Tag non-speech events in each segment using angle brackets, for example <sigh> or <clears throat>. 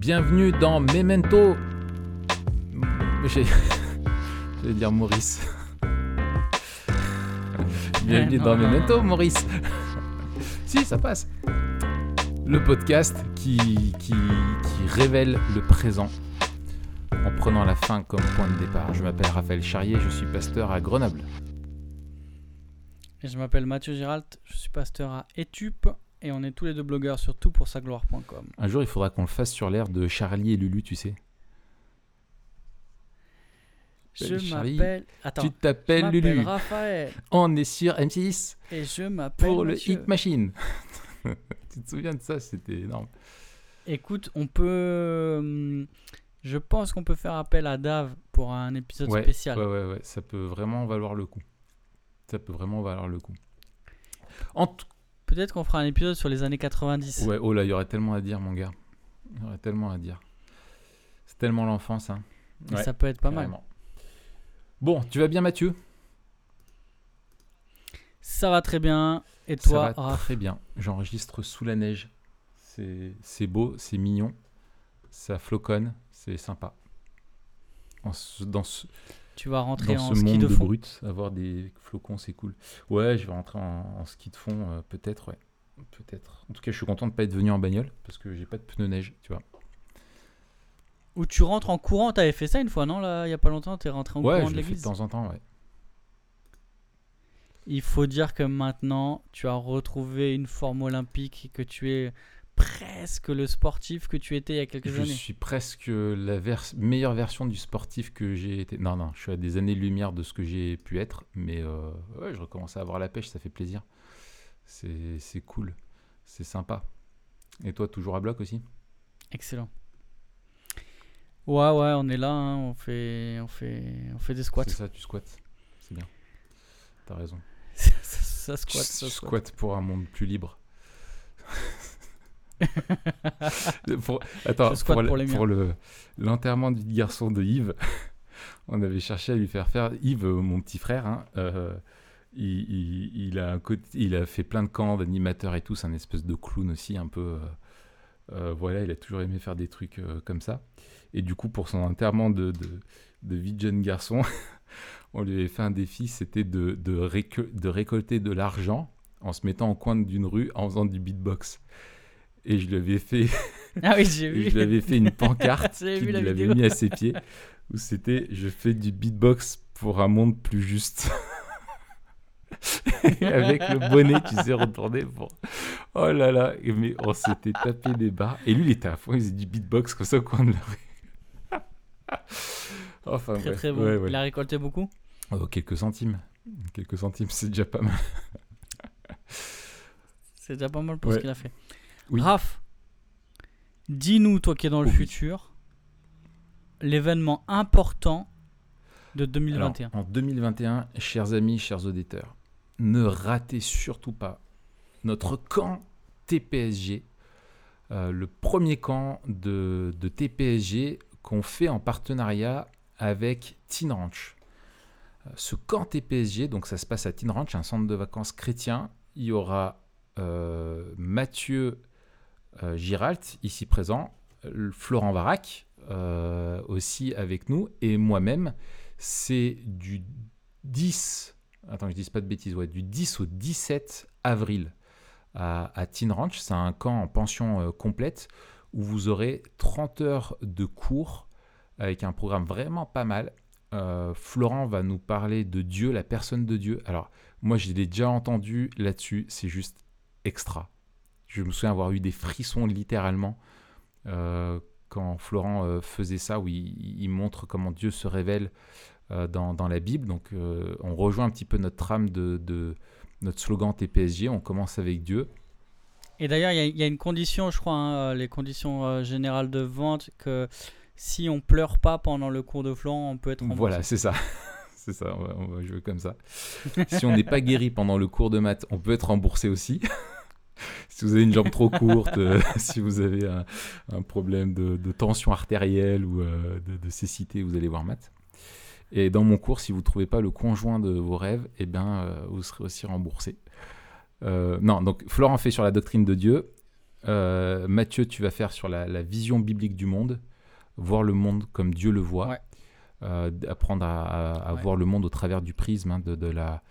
Bienvenue dans Memento. Vais <laughs> dire Maurice. Bienvenue dans Memento. Maurice. si, ça passe. Le podcast qui, qui, qui révèle le présent en prenant la fin comme point de départ. Je m'appelle Raphaël Charrier, je suis pasteur à Grenoble. Et je m'appelle Mathieu Giralt, je suis pasteur à Etup et on est tous les deux blogueurs sur toutpoursagloire.com. Un jour, il faudra qu'on le fasse sur l'air de Charlie et Lulu, tu sais. Je m'appelle. Tu t'appelles Lulu. Raphaël On est sur M6 et je m'appelle. pour le. Hit Machine. <laughs> tu te souviens de ça? C'était énorme. Écoute, on peut. hum, Je pense qu'on peut faire appel à Dave pour un épisode Ouais, spécial. ouais, ouais, ouais, ça peut vraiment valoir le coup. Ça peut vraiment valoir le coup. En tout Peut-être qu'on fera un épisode sur les années 90. Ouais, oh là, il y aurait tellement à dire, mon gars. Il y aurait tellement à dire. C'est tellement l'enfance, hein. Ouais, ça peut être pas mal. Bon, tu vas bien, Mathieu? Ça va très bien. Et Ça toi, va Raph? très bien. J'enregistre sous la neige. C'est beau, c'est mignon. Ça floconne, c'est sympa. En dans ce, tu vas rentrer dans en ce ski monde de fond. brut, avoir des flocons, c'est cool. Ouais, je vais rentrer en, en ski de fond, euh, peut-être, ouais. Peut-être. En tout cas, je suis content de pas être venu en bagnole parce que j'ai pas de pneus neige, tu vois. Où tu rentres en courant. T'avais fait ça une fois, non Là, il y a pas longtemps, t'es rentré en ouais, courant je de fais de l'église? temps en temps, ouais. Il faut dire que maintenant, tu as retrouvé une forme olympique et que tu es presque le sportif que tu étais il y a quelques Je années. suis presque la vers- meilleure version du sportif que j'ai été. Non, non, je suis à des années-lumière de ce que j'ai pu être, mais euh, ouais, je recommence à avoir la pêche, ça fait plaisir. C'est cool, c'est sympa. Et toi, toujours à bloc aussi? Excellent. Ouais, ouais, on est là, hein, on, fait, on, fait, on fait des squats. C'est ça, tu squattes. C'est bien. T'as raison. <laughs> ça, ça squatte, ça Je squatte pour un monde plus libre. <laughs> Pour- Attends, pour, pour pour le l'enterrement du garçon de Yves, <laughs> on avait cherché à lui faire faire. Yves, euh, mon petit frère, hein, euh, il, il- il a un côté- il a fait plein de camps d'animateurs et tout. C'est un espèce de clown aussi, un peu. euh, voilà, il a toujours aimé faire des trucs euh, comme ça. Et du coup, pour son enterrement de, de, de vie de jeune garçon, <laughs> on lui avait fait un défi c'était de, de, récol- de récolter de l'argent en se mettant au coin d'une rue en faisant du beatbox. Et je lui avais fait, <laughs> Ah oui, j'ai <laughs> vu. je lui avais fait une pancarte <laughs> J'avais qu'il vu la avait vidéo. mis à ses pieds où c'était je fais du beatbox pour un monde plus juste. Et avec le bonnet, tu sais, retourné pour. Oh là là, mais on s'était tapé des barres. Et lui, il était à fond, il faisait du beatbox comme ça au coin de la rue. enfin, Très bref. très bon. Ouais, ouais. Il a récolté beaucoup? Oh, quelques centimes. Quelques centimes, c'est déjà pas mal. C'est déjà pas mal pour ce qu'il a fait. Oui. Raph, dis-nous, toi qui es dans le Oh oui. futur, l'événement important de Alors, 2021. en 2021, chers amis, chers auditeurs, ne ratez surtout pas notre camp TPSG, euh, le premier camp de, de TPSG qu'on fait en partenariat avec Teen Ranch. Euh, Ce camp TPSG, donc ça se passe à Teen Ranch, un centre de vacances chrétien. Il y aura euh, Mathieu Giralt, ici présent, euh, Florent Varac, euh, aussi avec nous, et moi-même. C'est du 10, attends, je dis pas de bêtises, ouais, du 10 au 17 avril à, à Teen Ranch. C'est un camp en pension euh, complète où vous aurez 30 heures de cours avec un programme vraiment pas mal. Euh, Florent va nous parler de Dieu, la personne de Dieu. Alors, moi, je l'ai déjà entendu là-dessus, c'est juste extra. Je me souviens avoir eu des frissons littéralement euh, quand Florent euh, faisait ça, où il, il montre comment Dieu se révèle euh, dans, dans la Bible. Donc, on rejoint un petit peu notre trame de, de notre slogan TPSG. On commence avec Dieu. Et d'ailleurs, il y a- il y, a une condition, je crois, hein, les conditions générales de vente, que si on pleure pas pendant le cours de Florent, on peut être remboursé. Voilà, c'est ça. <laughs> c'est ça, on va, on va jouer comme ça. si on n'est pas guéri pendant le cours de maths, on peut être remboursé aussi. <laughs> <laughs> si vous avez une jambe trop courte, euh, <laughs> si vous avez un, un problème de, de tension artérielle ou euh, de, de cécité, vous allez voir maths. Et dans mon cours, si vous ne trouvez pas le conjoint de vos rêves, eh bien, euh, vous serez aussi remboursé. Non, donc Florent fait sur la doctrine de Dieu. Mathieu, tu vas faire sur la, la vision biblique du monde, voir le monde comme Dieu le voit, Ouais. apprendre à, à- à Ouais. voir le monde au travers du prisme hein, de, de la,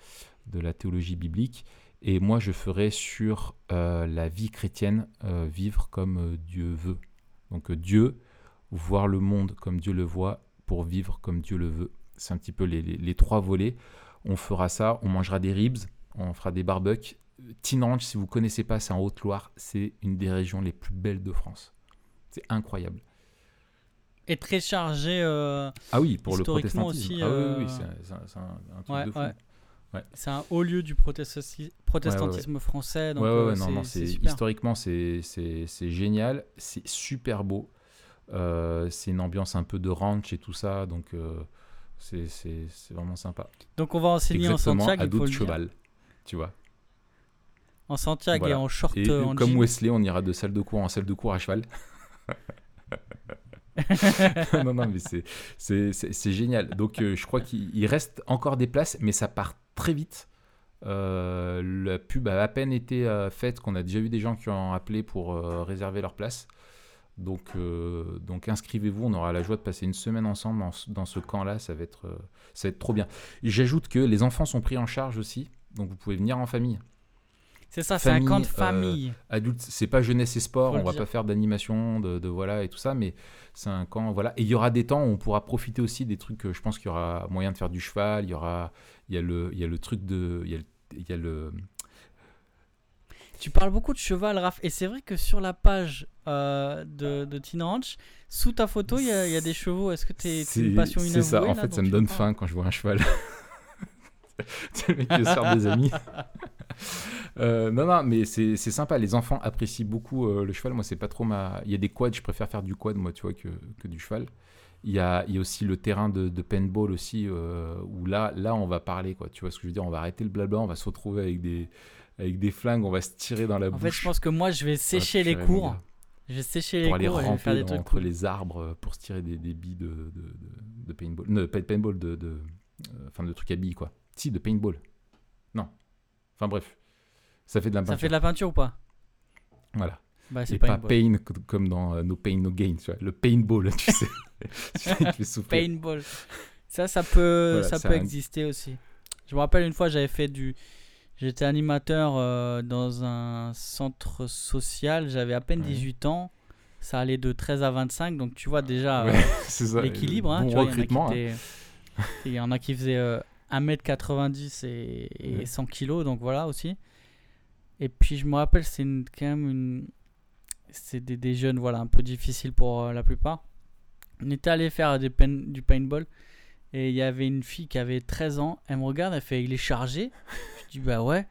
de la théologie biblique. Et moi, je ferai sur euh, la vie chrétienne, euh, vivre comme euh, Dieu veut. Donc Dieu, voir le monde comme Dieu le voit, pour vivre comme Dieu le veut. C'est un petit peu les, les- les trois volets. On fera ça, on mangera des ribs, on fera des barbecues. Ranch, si vous connaissez pas, c'est en Haute-Loire, c'est une des régions les plus belles de France. C'est incroyable. Et très chargé. euh, Ah oui, pour le protestantisme. aussi, ah oui, oui, oui, c'est un, c'est un- c'est un- un truc Ouais, de fou. ouais. Ouais. C'est un haut lieu du protestanti- protestantisme français. Donc, euh, non, non, c'est historiquement c'est génial, c'est super beau. Euh, c'est une ambiance un peu de ranch et tout ça, donc euh, c'est vraiment sympa. Donc on va enseigner en Santiago, à dos de cheval, tu vois. En Santiago Voilà. et en short, Et en comme. Wesley, on ira de salle de cours en salle de cours à cheval. <laughs> <laughs> non, non, mais c'est- génial. Donc, euh, je crois qu'il il reste encore des places, mais ça part très vite. Euh, la pub a à peine été euh, faite, qu'on a déjà eu des gens qui ont appelé pour euh, réserver leur place. Donc, inscrivez-vous, on aura la joie de passer une semaine ensemble dans, ce- camp-là, ça, va être, ça va être trop bien. J'ajoute que les enfants sont pris en charge aussi, donc vous pouvez venir en famille C'est ça, c'est un camp de euh, famille. adulte, c'est pas jeunesse et sport, on va dire. pas faire d'animation, de, de voilà et tout ça, mais c'est un camp, voilà. Et il y aura des temps où on pourra profiter aussi des trucs, euh, je pense qu'il y aura moyen de faire du cheval, il y aura, il y a le, il y a le truc de, il y a, le- il y a le, Tu parles beaucoup de cheval, Raph, et c'est vrai que sur la page euh, de, de Teen Ranch, sous ta photo, il y, a- il y a des chevaux. Est-ce que t'es c'est une passion c'est ça, en là, fait, ça me tu donne faim quand je vois un cheval. <laughs> c'est le mec qui sort des amis. <laughs> <laughs> Euh, non, non, mais c'est sympa. Les enfants apprécient beaucoup euh, le cheval. Moi, c'est pas trop ma. Il y a des quads, je préfère faire du quad, moi, tu vois, que, que du cheval. Il y a, il y a aussi le terrain de, de paintball aussi, euh, où là, là, on va parler, quoi. Tu vois ce que je veux dire? On va arrêter le blabla, on va se retrouver avec des, avec des flingues, on va se tirer dans la En bouche. fait, je pense que moi, je vais sécher les cours. Je vais sécher les Pour aller cours vais faire ramper des dans- trucs entre cool. les arbres pour se tirer des, des billes de, de, de, paintball. Non, pas de paintball, de, de, euh, enfin, de trucs à billes, quoi. Si, de paintball. Non. Enfin, bref. Ça fait de la Ça peinture. fait de la peinture ou pas? Voilà. Bah, c'est pas, pas pain co- comme dans euh, No Pain, No Gain, tu vois. Le paintball, <laughs> tu sais. tu fais. Paintball. Ça, ça peut, Voilà, ça peut un- exister aussi. Je me rappelle une fois, j'avais fait du. J'étais animateur euh, dans un centre social. J'avais à peine Ouais. 18 ans. Ça allait de 13 à 25. Donc, tu vois déjà Ouais, <laughs> euh, ça. l'équilibre. hein, Bon tu vois, il y en a qui recrutement. hein. étaient- Il y en a qui faisaient euh, 1m90 et, et Ouais. 100 kg. Donc, voilà aussi. Et puis, je me rappelle, c'est quand même une. C'est des, des jeunes, voilà, un peu difficiles pour euh, la plupart. On était allé faire des pain- du paintball. Et il y avait une fille qui avait 13 ans. Elle me regarde, elle fait Il est chargé? Je dis Bah ouais.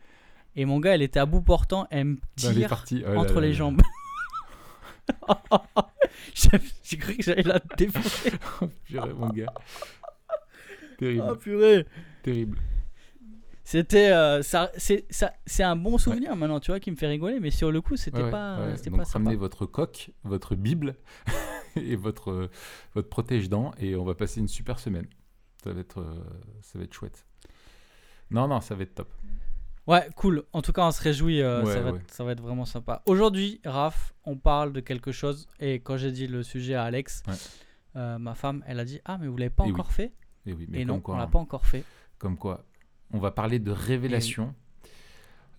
Et mon gars, elle était à bout portant. Elle me les tire parties. Oh là entre là les là. jambes. <laughs> J'ai cru que j'allais la défoncer. <laughs> Purée, mon gars. Terrible. Oh purée. Terrible. C'était euh, ça, c'est ça, c'est un bon souvenir maintenant, tu vois, qui me fait rigoler. Mais sur le coup, c'était Ouais, pas, ouais. c'était Donc pas sympa. ramenez votre coque, votre bible <laughs> et votre, votre protège-dents et on va passer une super semaine. Ça va être, euh, ça va être chouette. Non, non, ça va être top. Ouais, cool. En tout cas, on se réjouit. euh, Ouais, ça, va ouais. être, ça va être vraiment sympa. Aujourd'hui, Raph, on parle de quelque chose. Et quand j'ai dit le sujet à Alex, Ouais. euh, ma femme, elle a dit Ah, mais vous l'avez pas Et oui. encore fait? Et oui, mais Et comme non, quoi, on l'a hein, pas encore fait. comme quoi, on va parler de révélations,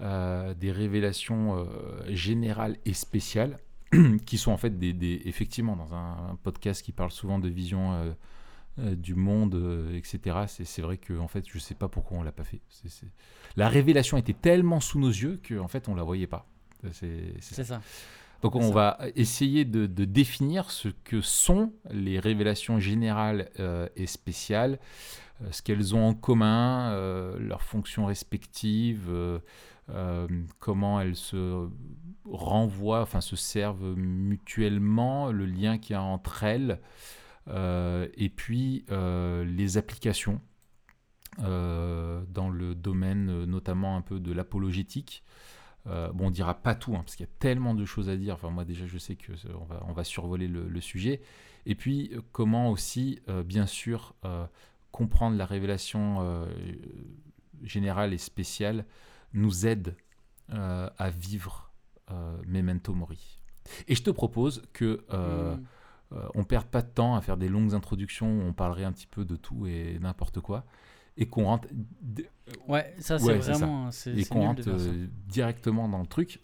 euh, des révélations euh, générales et spéciales, <clears throat> qui sont en fait des, des- effectivement dans un, un podcast qui parle souvent de vision euh, du monde, etc. C'est, vrai que en fait, je sais pas pourquoi on l'a pas fait. La révélation était tellement sous nos yeux qu'en fait, on la voyait pas. C'est, c'est ça. C'est ça. Donc on va essayer de, de définir ce que sont les révélations générales euh, et spéciales, euh, ce qu'elles ont en commun, euh, leurs fonctions respectives, comment elles se renvoient, enfin se servent mutuellement, le lien qu'il y a entre elles, et puis les applications dans le domaine notamment un peu de l'apologétique. Euh, bon, on dira pas tout, hein, parce qu'il y a tellement de choses à dire. Enfin, moi déjà, je sais que on va, on va survoler le, le sujet. Et puis, euh, comment aussi, euh, bien sûr, euh, comprendre la révélation générale et spéciale nous aide à vivre Memento Mori. Et je te propose que euh, on perde pas de temps à faire des longues introductions où on parlerait un petit peu de tout et n'importe quoi, et qu'on rentre, Ouais, ça c'est Ouais, ça. vraiment. c'est- et qu'on rentre ça. euh, directement dans le truc,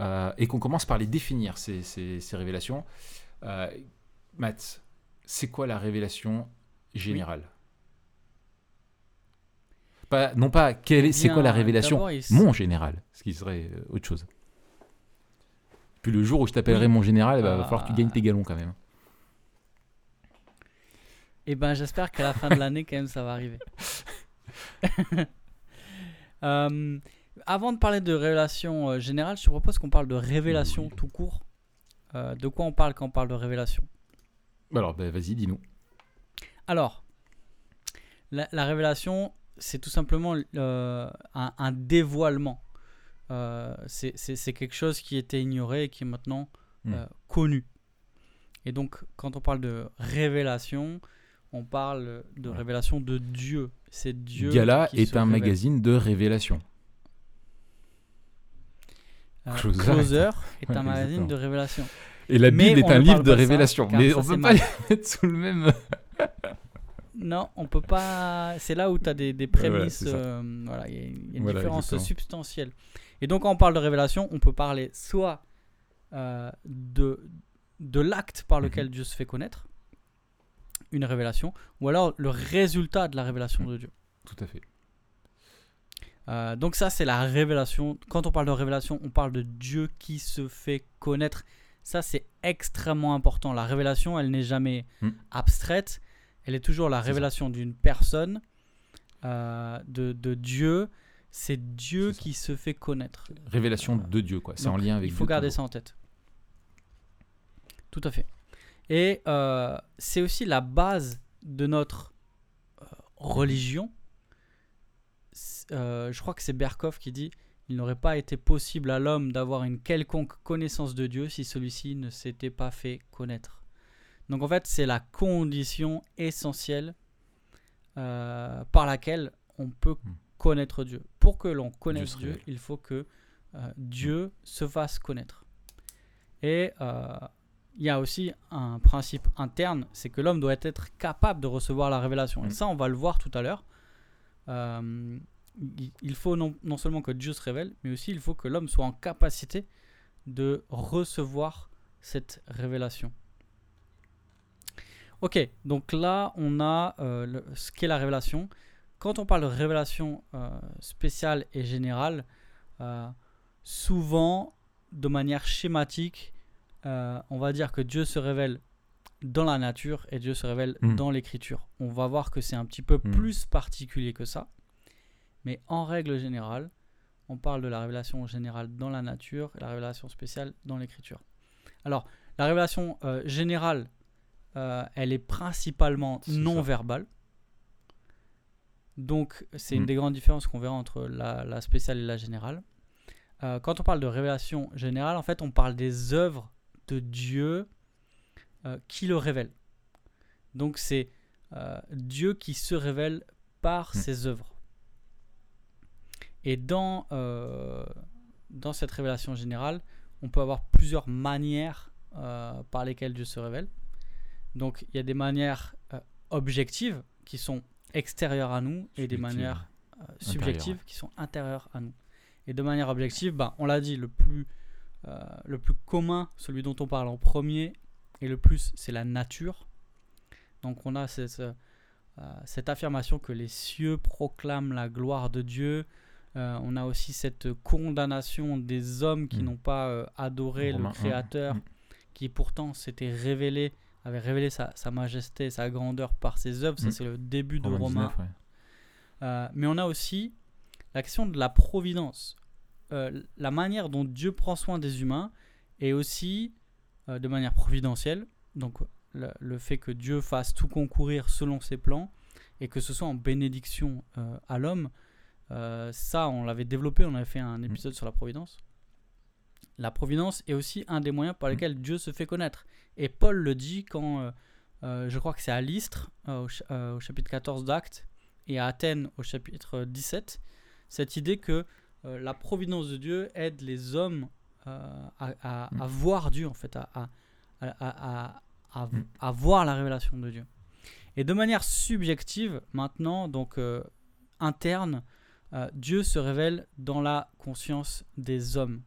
euh, et qu'on commence par les définir, ces, ces- ces révélations. Euh, Matt, c'est quoi la révélation générale? Pas, Non pas, quelle est- c'est quoi la révélation il Mon général, ce qui serait euh, autre chose. Puis le jour où je t'appellerai mon général, il va Ah. falloir que tu gagnes tes galons quand même. Eh ben, j'espère qu'à la fin de l'année, quand même, ça va arriver. <laughs> Euh, avant de parler de révélation euh, générale, je te propose qu'on parle de révélation tout court. Euh, de quoi on parle quand on parle de révélation? Alors, bah, vas-y, dis-nous. Alors, la, la révélation, c'est tout simplement euh, un, un dévoilement. C'est- quelque chose qui était ignoré et qui est maintenant Hmm. connu. Et donc, quand on parle de révélation, on parle de Ouais. révélation de Dieu. C'est Dieu. Gala qui est un révèle. magazine de révélation. Euh, Closer. Closer est <laughs> un magazine exactement. de révélation. Et la Bible est un ne livre de ça, révélation. Mais on c'est peut pas mal. les <laughs> mettre sous le même. Non, on peut pas. C'est là où tu as des, des voilà, prémices. euh, voilà, il y a, il y a une Voilà, différence exactement. substantielle. Et donc, quand on parle de révélation, on peut parler soit euh, de, de l'acte par lequel Mhm. Dieu se fait connaître, une révélation, ou alors le résultat de la révélation de Dieu. Tout à fait. Euh, donc ça, c'est la révélation. Quand on parle de révélation, on parle de Dieu qui se fait connaître. Ça, c'est extrêmement important. La révélation, elle n'est jamais Hmm. abstraite. Elle est toujours la révélation d'une personne, euh, de, de Dieu. C'est Dieu qui se fait connaître. Révélation de Dieu, quoi. C'est en lien avec Il faut Dieu garder toujours. ça en tête. Tout à fait. Et euh, c'est aussi la base de notre euh, religion. Euh, je crois que c'est Berkov qui dit il n'aurait pas été possible à l'homme d'avoir une quelconque connaissance de Dieu si celui-ci ne s'était pas fait connaître. Donc en fait, c'est la condition essentielle euh, par laquelle on peut Hmm. connaître Dieu. Pour que l'on connaisse se Dieu, il faut que euh, Dieu se fasse connaître. Et il y a aussi un principe interne, c'est que l'homme doit être capable de recevoir la révélation. Et Mm. ça, on va le voir tout à l'heure. Euh, il- faut non, non seulement que Dieu se révèle, mais aussi il faut que l'homme soit en capacité de recevoir cette révélation. Ok, donc là, on a euh, le- ce qu'est la révélation. Quand on parle de révélation euh, spéciale et générale, souvent, de manière schématique, euh, on va dire que Dieu se révèle dans la nature et Dieu se révèle Mm. dans l'écriture. On va voir que c'est un petit peu Mm. plus particulier que ça. Mais en règle générale, on parle de la révélation générale dans la nature et la révélation spéciale dans l'écriture. Alors, la révélation euh, générale, euh, elle est principalement ça. non verbale. Donc, c'est une Mm. des grandes différences qu'on verra entre la, la spéciale et la générale. Euh, quand on parle de révélation générale, en fait, on parle des œuvres de Dieu euh, qui le révèlent. Donc, c'est euh, Dieu qui se révèle par Mm. ses œuvres. Et dans, euh, dans cette révélation générale, on peut avoir plusieurs manières par lesquelles Dieu se révèle. Donc, il y a des manières objectives qui sont extérieures à nous et des manières subjectives qui sont intérieures à nous. Et de manière objective, ben, on l'a dit, le plus, euh, le plus commun, celui dont on parle en premier, et le plus, c'est la nature. Donc on a cette, euh, cette affirmation que les cieux proclament la gloire de Dieu. Euh, on a aussi cette condamnation des hommes qui Mm. n'ont pas adoré le un. Créateur, Mm. qui pourtant s'était révélé, avait révélé sa, sa majesté, sa grandeur par ses œuvres. Ça, c'est le début de Romains Romains 19, ouais. euh, mais on a aussi la question de la providence. Euh, la manière dont Dieu prend soin des humains et aussi euh, de manière providentielle. Donc le, le fait que Dieu fasse tout concourir selon ses plans et que ce soit en bénédiction euh, à l'homme. ça, on l'avait développé, on avait fait un épisode sur la providence. La providence est aussi un des moyens par Mm. lesquels Dieu se fait connaître. Et Paul le dit quand, je crois que c'est à Lystre, au, au chapitre 14 d'Actes, et à Athènes au chapitre 17, cette idée que la providence de Dieu aide les hommes euh, à, à- Mm. à voir Dieu, en fait, à, à, Mm. à voir la révélation de Dieu. Et de manière subjective, maintenant, donc euh, interne, euh, Dieu se révèle dans la conscience des hommes.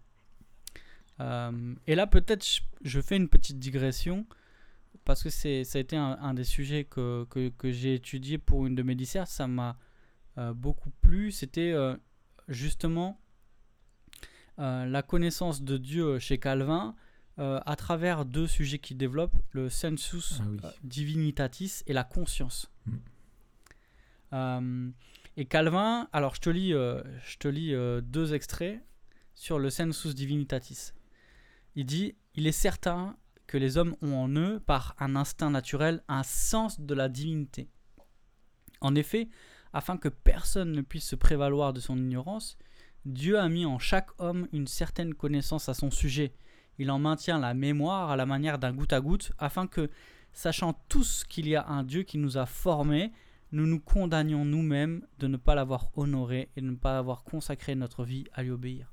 Euh, et là, peut-être, je, je fais une petite digression, parce que ça a été un, un des sujets que, que, que j'ai étudié pour une de mes dissertes. Ça m'a euh, beaucoup plu. C'était euh, justement euh, la connaissance de Dieu chez Calvin euh, à travers deux sujets qu'il développe, le sensus Ah oui. euh, divinitatis et la conscience. Mm. Euh, et Calvin, alors je te lis, je te lis deux extraits sur le sensus divinitatis. Il dit Il est certain que les hommes ont en eux, par un instinct naturel, un sens de la divinité. En effet, afin que personne ne puisse se prévaloir de son ignorance, Dieu a mis en chaque homme une certaine connaissance à son sujet. Il en maintient la mémoire à la manière d'un goutte à goutte, afin que, sachant tous qu'il y a un Dieu qui nous a formés, nous nous condamnions nous-mêmes de ne pas l'avoir honoré et de ne pas avoir consacré notre vie à lui obéir.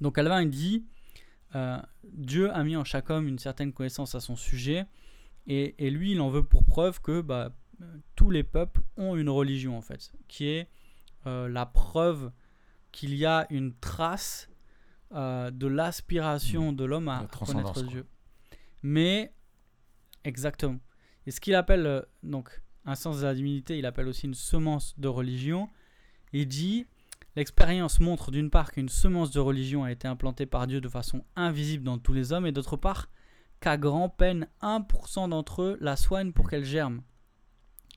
Donc Calvin il dit, euh, Dieu a mis en chaque homme une certaine connaissance à son sujet, et, lui il en veut pour preuve que bah, tous les peuples ont une religion en fait, qui est euh, la preuve qu'il y a une trace euh, de l'aspiration de l'homme à La connaître quoi. Dieu. Mais, exactement. Et ce qu'il appelle euh, donc un sens de la divinité, il appelle aussi une semence de religion. Il dit L'expérience montre d'une part qu'une semence de religion a été implantée par Dieu de façon invisible dans tous les hommes, et d'autre part qu'à grand-peine 1% d'entre eux la soignent pour qu'elle germe.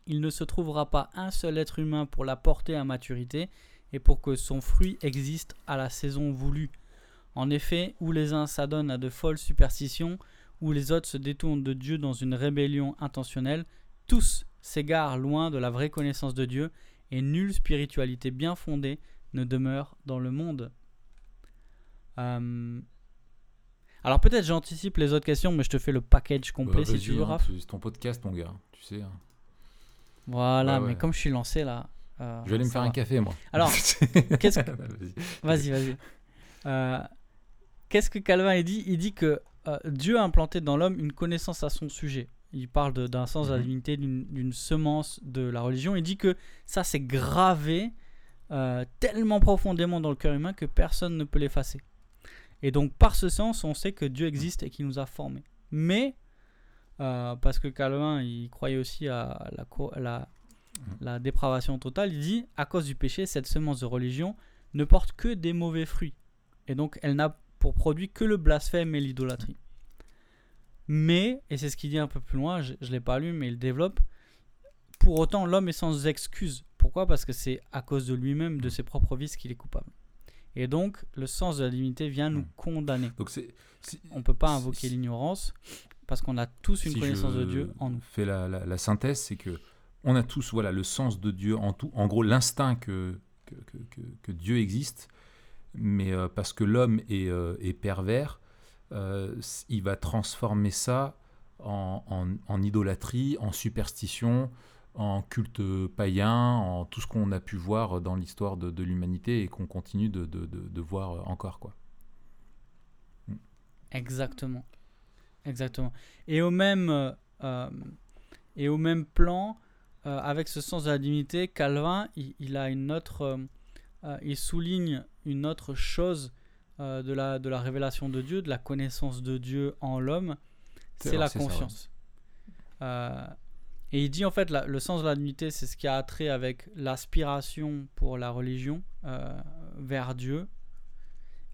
Il ne se trouvera pas un seul être humain pour la porter à maturité et pour que son fruit existe à la saison voulue. En effet, où les uns s'adonnent à de folles superstitions, où les autres se détournent de Dieu dans une rébellion intentionnelle, tous s'égarent loin de la vraie connaissance de Dieu, et nulle spiritualité bien fondée ne demeure dans le monde. Euh, Alors peut-être j'anticipe les autres questions, mais je te fais le package complet Bah, si tu veux, hein, c'est ton podcast, mon gars. Tu sais. hein. Voilà, Ouais, mais comme je suis lancé là. euh, Je vais aller me faire va. un café, moi. Alors, <laughs> qu'est-ce que- Vas-y. Vas-y. Euh, Qu'est-ce que Calvin il dit? Il dit que euh, Dieu a implanté dans l'homme une connaissance à son sujet. Il parle d'un sens de la Mhm. divinité, d'une semence de la religion. Il dit que ça, c'est gravé tellement profondément dans le cœur humain que personne ne peut l'effacer. Et donc, par ce sens, on sait que Dieu existe et qu'il nous a formés. Mais, euh, parce que Calvin, il croyait aussi à la, à la, la dépravation totale, il dit, à cause du péché, cette semence de religion ne porte que des mauvais fruits. Et donc, elle n'a pour produit que le blasphème et l'idolâtrie. Mais, et c'est ce qu'il dit un peu plus loin, je ne l'ai pas lu, mais il développe, pour autant, l'homme est sans excuse. Pourquoi? Parce que c'est à cause de lui-même, de ses propres vices, qu'il est coupable. Et donc, le sens de la divinité vient nous Mm. condamner. Donc c'est. si- On ne peut pas invoquer l'ignorance, parce qu'on a tous une si connaissance de Dieu en nous. fais la, la- la synthèse, c'est que on a tous voilà le sens de Dieu en tout. En gros, l'instinct que que, que- que- que Dieu existe, mais euh, parce que l'homme est, euh, est pervers, euh, il va transformer ça en, en- en idolâtrie, en superstition, en culte païen, en tout ce qu'on a pu voir dans l'histoire de, de l'humanité et qu'on continue de- de voir encore quoi. Exactement. Exactement. Et au même, euh, euh, et au même plan, euh, avec ce sens de la divinité, Calvin, il, il a une autre, euh, il souligne une autre chose de, la, de la révélation de Dieu, de la connaissance de Dieu en l'homme, C'est la c'est ça, ouais. conscience. Et il dit en fait, la- le sens de la divinité, c'est ce qui a trait avec l'aspiration pour la religion vers Dieu.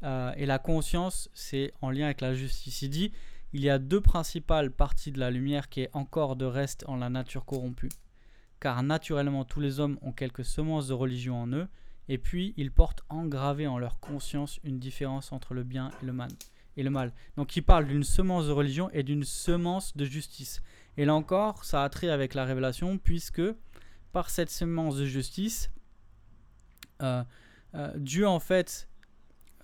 Et la conscience, c'est en lien avec la justice. Il dit, il y a deux principales parties de la lumière qui est encore de reste en la nature corrompue. Car naturellement, tous les hommes ont quelques semences de religion en eux, et puis ils portent engravé en leur conscience une différence entre le bien et le mal. Et le mal. Donc il parle d'une semence de religion et d'une semence de justice. Et là encore, ça a trait avec la révélation, puisque par cette semence de justice, euh, euh, Dieu en fait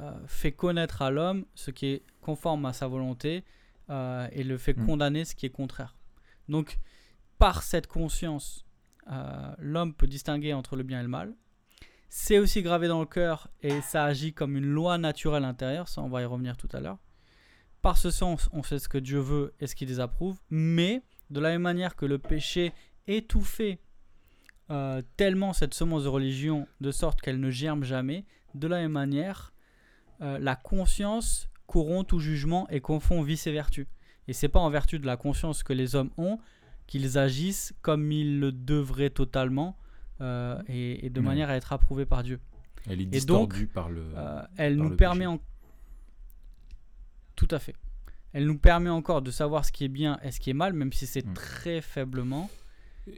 euh, fait connaître à l'homme ce qui est conforme à sa volonté euh, et le fait Mm. condamner ce qui est contraire. Donc, par cette conscience, euh, l'homme peut distinguer entre le bien et le mal. c'est aussi gravé dans le cœur et ça agit comme une loi naturelle intérieure, ça on va y revenir tout à l'heure. Par ce sens, on sait ce que Dieu veut et ce qu'il désapprouve, mais de la même manière que le péché étouffait euh, tellement cette semence de religion de sorte qu'elle ne germe jamais, de la même manière, euh, la conscience corrompt tout jugement et confond vice et vertu. Et c'est pas en vertu de la conscience que les hommes ont qu'ils agissent comme ils le devraient totalement euh, et, de manière à être approuvés par Dieu. Elle est distordue donc, par le. elle nous permet en... Tout à fait. Elle nous permet encore de savoir ce qui est bien et ce qui est mal, même si c'est mm. très faiblement.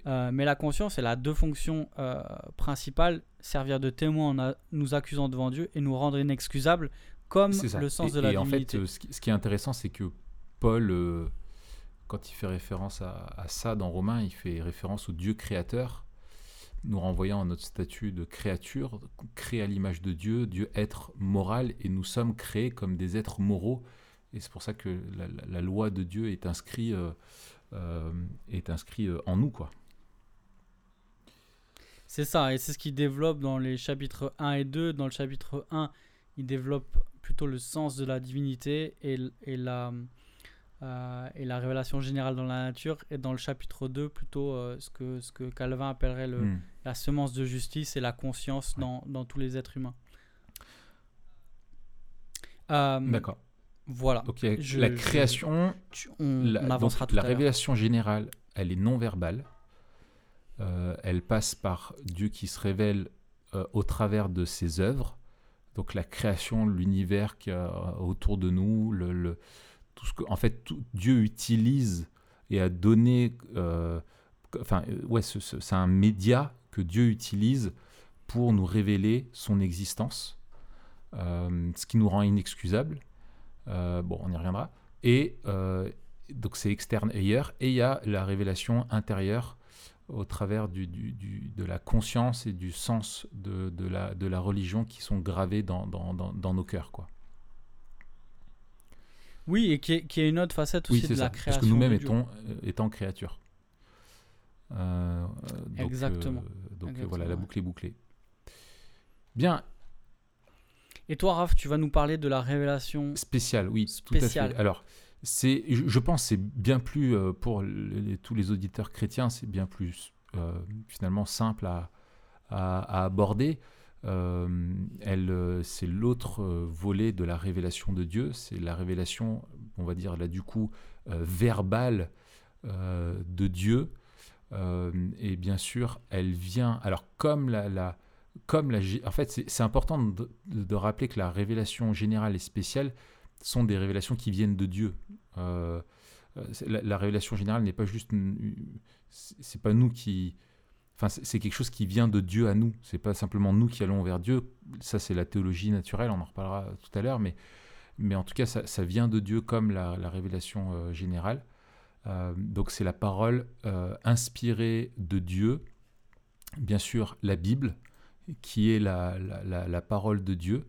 Euh, mais la conscience, elle a deux fonctions euh, principales servir de témoin en nous accusant devant Dieu et nous rendre inexcusables, comme le sens de la et en fait, euh, ce, qui, est intéressant, c'est que Paul, quand il fait référence à, à, ça dans Romains, il fait référence au Dieu créateur, nous renvoyant à notre statut de créature, créé à l'image de Dieu, Dieu être moral, et nous sommes créés comme des êtres moraux. Et c'est pour ça que la, la, loi de Dieu est inscrite euh, est inscrit euh, en nous. quoi. C'est ça, et c'est ce qu'il développe dans les chapitres 1 et 2. Dans le chapitre 1, il développe plutôt le sens de la divinité et, et la, euh, et la révélation générale dans la nature. Et dans le chapitre 2, plutôt ce, que, ce que Calvin appellerait le, hmm. la semence de justice et la conscience dans, dans, tous les êtres humains. D'accord. Voilà. Donc la création, on, la, avancera tout La révélation générale, elle est non verbale. Euh, elle passe par Dieu qui se révèle euh, au travers de ses œuvres. Donc la création, l'univers qui a autour de nous, tout ce que, en fait, Dieu utilise et a donné. Euh, enfin, ouais, c'est un média que Dieu utilise pour nous révéler son existence, ce qui nous rend inexcusables euh, bon, on y reviendra. Et euh, donc c'est externe ailleurs. Et il y a la révélation intérieure au travers du, de la conscience et du sens de, la, de la religion qui sont gravés dans, dans, nos cœurs. Quoi. Oui, et qui est, qui est une autre facette aussi de la création. Parce que nous-mêmes étant, euh, étant créatures. Exactement. donc voilà, la boucle est bouclée. Bien, et toi, Raph, tu vas nous parler de la révélation spéciale, oui, spéciale. tout à fait. Alors, c'est, je pense, c'est bien plus euh, pour tous les auditeurs chrétiens, c'est bien plus euh, finalement simple à, aborder. Euh, elle, c'est l'autre volet de la révélation de Dieu, c'est la révélation, on va dire là du coup, verbale de Dieu. et bien sûr, elle vient, alors comme la, comme la, en fait, c'est important de, rappeler que la révélation générale et spéciale sont des révélations qui viennent de Dieu. Euh, euh, la, révélation générale n'est pas juste, c'est pas nous qui, enfin, c'est quelque chose qui vient de Dieu à nous. C'est pas simplement nous qui allons vers Dieu. Ça, c'est la théologie naturelle. On en reparlera tout à l'heure, mais, mais en tout cas, ça, vient de Dieu comme la, révélation euh, générale. donc, c'est la parole inspirée de Dieu. Bien sûr, la Bible qui est la, la, parole de Dieu.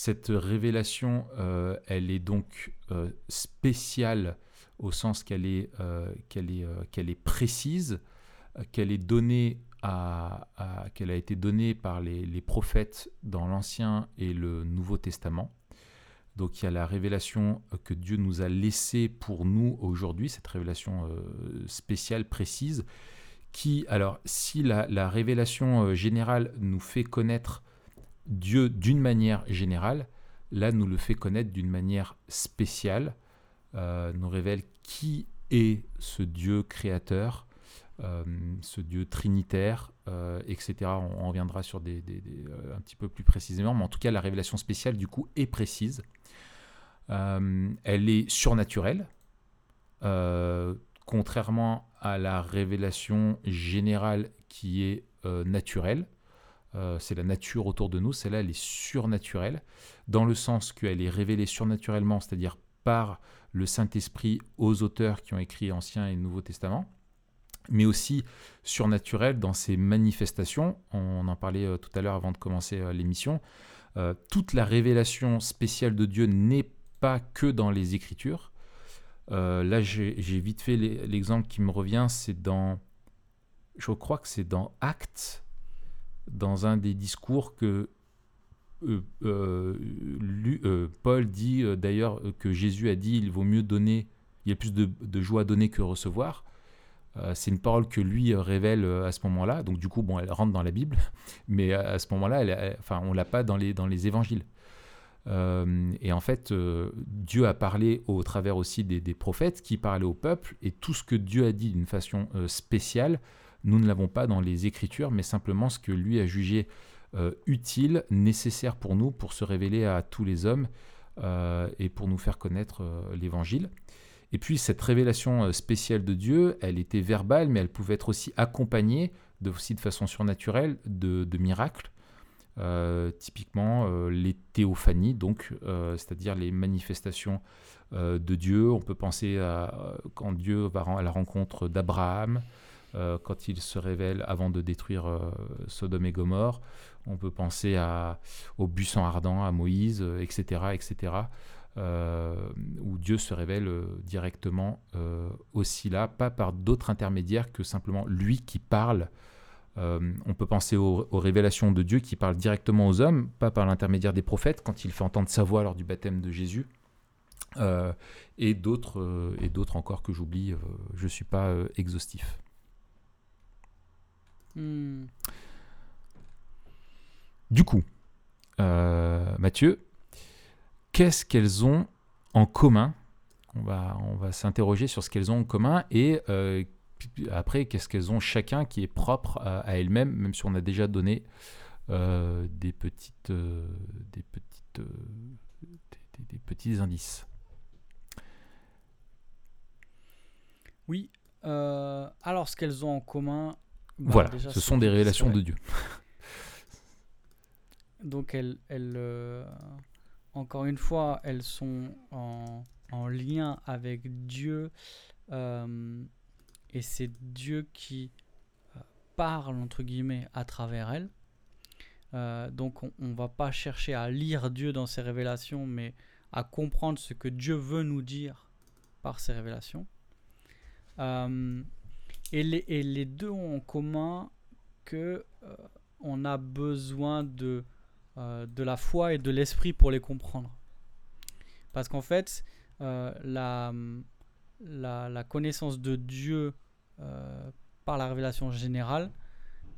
Cette révélation, euh, elle est donc euh, spéciale au sens qu'elle est, euh, qu'elle est, précise, qu'elle a été donnée par les, prophètes dans l'Ancien et le Nouveau Testament. Donc il y a la révélation que Dieu nous a laissée pour nous aujourd'hui, cette révélation spéciale, précise, qui, alors, si la, révélation générale nous fait connaître Dieu d'une manière générale, là, nous le fait connaître d'une manière spéciale, euh, nous révèle qui est ce Dieu créateur, euh, ce Dieu trinitaire, etc. On, reviendra sur des, un petit peu plus précisément, mais en tout cas, la révélation spéciale, du coup, est précise. elle est surnaturelle contrairement à la révélation générale qui est euh, naturelle. Euh, c'est la nature autour de nous, celle-là, elle est surnaturelle, dans le sens qu'elle est révélée surnaturellement, c'est-à-dire par le Saint-Esprit aux auteurs qui ont écrit Ancien et Nouveau Testament, mais aussi surnaturelle dans ses manifestations. On en parlait euh, tout à l'heure avant de commencer l'émission. toute la révélation spéciale de Dieu n'est pas que dans les Écritures, euh, là, j'ai vite fait l'exemple qui me revient, c'est dans, je crois que c'est dans Actes, dans un des discours que Paul dit d'ailleurs que Jésus a dit il vaut mieux donner, il y a plus de, joie à donner que recevoir. c'est une parole que lui révèle à ce moment-là. Donc du coup, bon, elle rentre dans la Bible, <laughs> mais à ce moment-là, enfin, on l'a pas dans les, dans les évangiles. Euh, et en fait, euh, Dieu a parlé au travers aussi des, prophètes qui parlaient au peuple, et tout ce que Dieu a dit d'une façon euh, spéciale, nous ne l'avons pas dans les Écritures, mais simplement ce que lui a jugé utile, nécessaire pour nous, pour se révéler à tous les hommes et pour nous faire connaître l'Évangile. Et puis cette révélation spéciale de Dieu, elle était verbale, mais elle pouvait être aussi accompagnée, de, aussi de façon surnaturelle, de miracles. Euh, typiquement euh, les théophanies, donc euh, c'est-à-dire les manifestations de Dieu. On peut penser à quand Dieu va à la rencontre d'Abraham, quand il se révèle avant de détruire Sodome et Gomorre. On peut penser au buisson ardent, à Moïse, etc., etc. où Dieu se révèle directement aussi là, pas par d'autres intermédiaires que simplement lui qui parle euh, on peut penser aux, révélations de Dieu qui parlent directement aux hommes, pas par l'intermédiaire des prophètes, quand il fait entendre sa voix lors du baptême de Jésus. Euh, euh, et d'autres encore que j'oublie, je ne suis pas exhaustif. Du coup, Mathieu, qu'est-ce qu'elles ont en commun on va, s'interroger sur ce qu'elles ont en commun et après, qu'est-ce qu'elles ont chacun qui est propre à, elles-mêmes, même si on a déjà donné euh, des petites, euh, des petites, euh, des, petits indices. Oui. alors, ce qu'elles ont en commun. Bah, voilà, ce sont des révélations de Dieu. <laughs> Donc, elles, elles encore une fois, elles sont en, en lien avec Dieu et c'est Dieu qui euh, parle, entre guillemets, à travers elle. Euh, donc on ne va pas chercher à lire Dieu dans ses révélations, mais à comprendre ce que Dieu veut nous dire par ses révélations. Euh, et, les, deux ont en commun que on a besoin de, de la foi et de l'esprit pour les comprendre. Parce qu'en fait, la, la, connaissance de Dieu euh, par la révélation générale,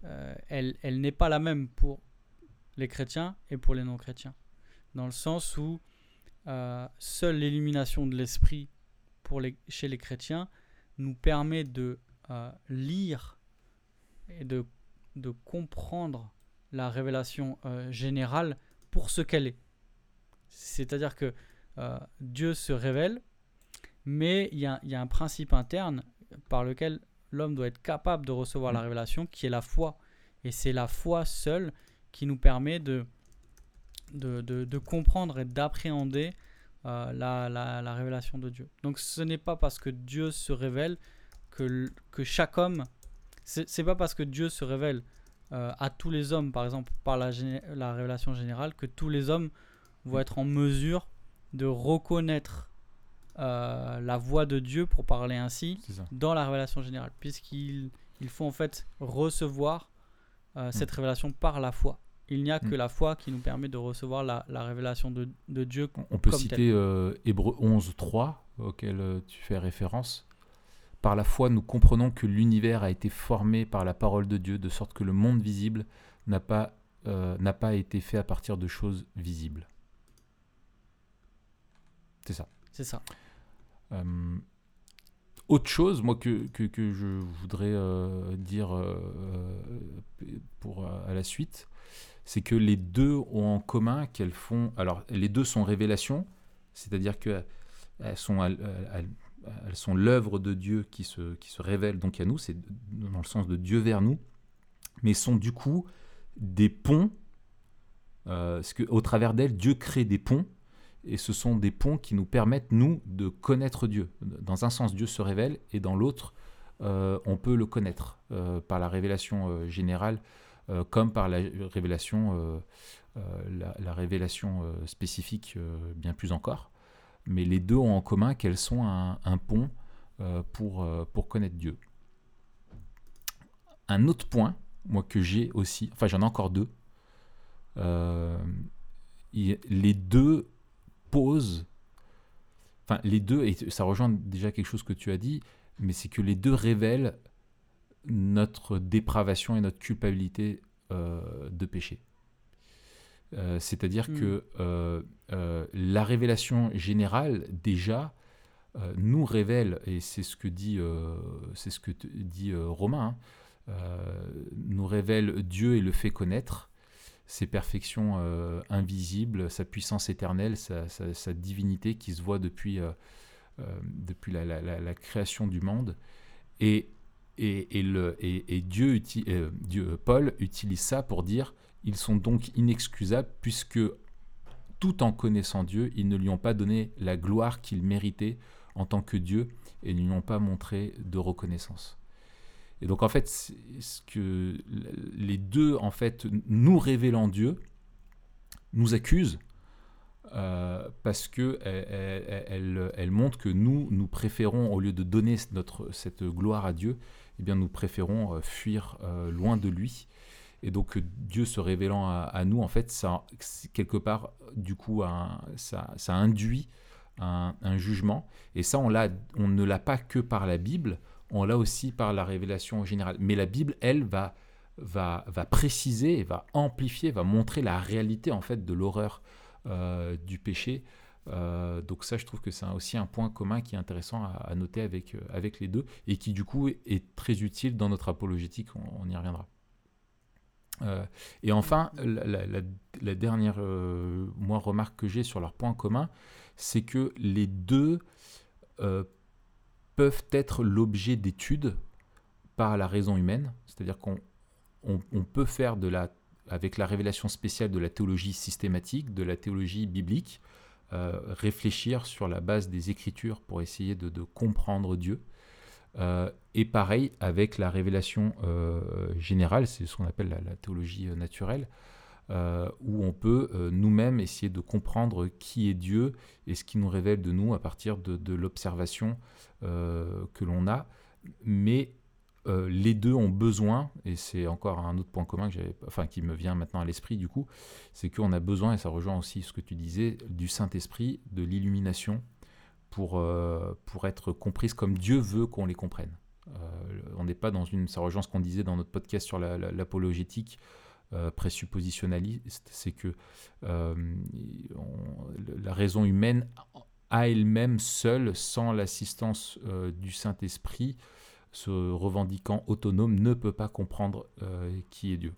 euh, elle, elle n'est pas la même pour les chrétiens et pour les non-chrétiens. Dans le sens où euh, seule l'illumination de l'esprit les, chez les chrétiens nous permet de lire et de, de, comprendre la révélation générale pour ce qu'elle est. C'est-à-dire que Dieu se révèle mais il y, a, un principe interne par lequel l'homme doit être capable de recevoir la révélation, qui est la foi. Et c'est la foi seule qui nous permet de, de, comprendre et d'appréhender euh, la, révélation de Dieu. Donc ce n'est pas parce que Dieu se révèle que, que chaque homme, c'est pas parce que Dieu se révèle euh, à tous les hommes, par exemple par la, la révélation générale, que tous les hommes vont mm. être en mesure de reconnaître euh, la voix de Dieu, pour parler ainsi, dans la révélation générale, puisqu'il il faut en fait recevoir euh, mm. cette révélation par la foi. Il n'y a que mm. la foi qui nous permet de recevoir la, révélation de, Dieu. On peut citer Hébreu 11, 3, auquel tu fais référence. Par la foi, nous comprenons que l'univers a été formé par la parole de Dieu, de sorte que le monde visible n'a pas, n'a pas été fait à partir de choses visibles. C'est ça. C'est ça. Euh, autre chose, moi, que, que, je voudrais euh, dire euh, pour, à la suite, c'est que les deux ont en commun qu'elles font. Alors, les deux sont révélations, c'est-à-dire qu'elles sont, elles, sont l'œuvre de Dieu qui se, révèle donc à nous, c'est dans le sens de Dieu vers nous, mais sont du coup des ponts, parce qu'au travers d'elles, Dieu crée des ponts et ce sont des ponts qui nous permettent, nous, de connaître Dieu. Dans un sens, Dieu se révèle, et dans l'autre, euh, on peut le connaître euh, par la révélation euh, générale, comme par la, révélation spécifique, bien plus encore. Mais les deux ont en commun qu'elles sont un, pont pour, pour connaître Dieu. Un autre point moi, que j'ai aussi. Enfin, j'en ai encore deux. Euh, les deux posent. Enfin, les deux, et ça rejoint déjà quelque chose que tu as dit, mais c'est que les deux révèlent notre dépravation et notre culpabilité euh, de péché. Euh, c'est-à-dire hmm. que la révélation générale, déjà, nous révèle, et c'est ce que dit, c'est ce que dit Romain, hein, nous révèle Dieu et le fait connaître, ses perfections euh, invisibles, sa puissance éternelle, sa, divinité qui se voit depuis, euh, euh, depuis la, création du monde. Et, et, le, et, Dieu, Dieu, Paul utilise ça pour dire ils sont donc inexcusables puisque tout en connaissant Dieu, ils ne lui ont pas donné la gloire qu'il méritait en tant que Dieu et ne lui ont pas montré de reconnaissance. Et donc en fait, ce que les deux, en fait, nous révélant Dieu, nous accusent euh, parce que elle, elle, montre que nous, nous préférons, au lieu de donner cette gloire à Dieu, eh bien nous préférons euh, fuir euh, loin de lui. Et donc Dieu se révélant à, nous, en fait, ça, quelque part, du coup, ça, induit un, jugement. Et ça, on, ne l'a pas que par la Bible, on l'a aussi par la révélation générale. Mais la Bible, elle, va, préciser, va amplifier, va montrer la réalité en fait de l'horreur euh, du péché. Euh, donc ça, je trouve que c'est aussi un point commun qui est intéressant à, noter euh, avec les deux et qui du coup est très utile dans notre apologétique, on, y reviendra. Et enfin, la, dernière moi, remarque que j'ai sur leur point commun, c'est que les deux peuvent être l'objet d'études par la raison humaine, c'est-à-dire qu'on on, peut faire de la, avec la révélation spéciale de la théologie systématique, de la théologie biblique, euh, réfléchir sur la base des Écritures pour essayer de, comprendre Dieu. Euh, et pareil avec la révélation euh, générale, c'est ce qu'on appelle la, théologie naturelle, où on peut nous-mêmes essayer de comprendre qui est Dieu et ce qui nous révèle de nous à partir de, l'observation euh, que l'on a, mais euh, les deux ont besoin, et c'est encore un autre point commun que qui me vient maintenant à l'esprit du coup, c'est qu'on a besoin, et ça rejoint aussi ce que tu disais, du Saint-Esprit, de l'illumination, pour, euh, pour être comprise comme Dieu veut qu'on les comprenne. on n'est pas dans une... Ça rejoint ce qu'on disait dans notre podcast sur l'apologétique présuppositionnaliste, c'est que la raison humaine à elle-même seule, sans l'assistance euh, du Saint-Esprit, se revendiquant autonome, ne peut pas comprendre euh, qui est Dieu.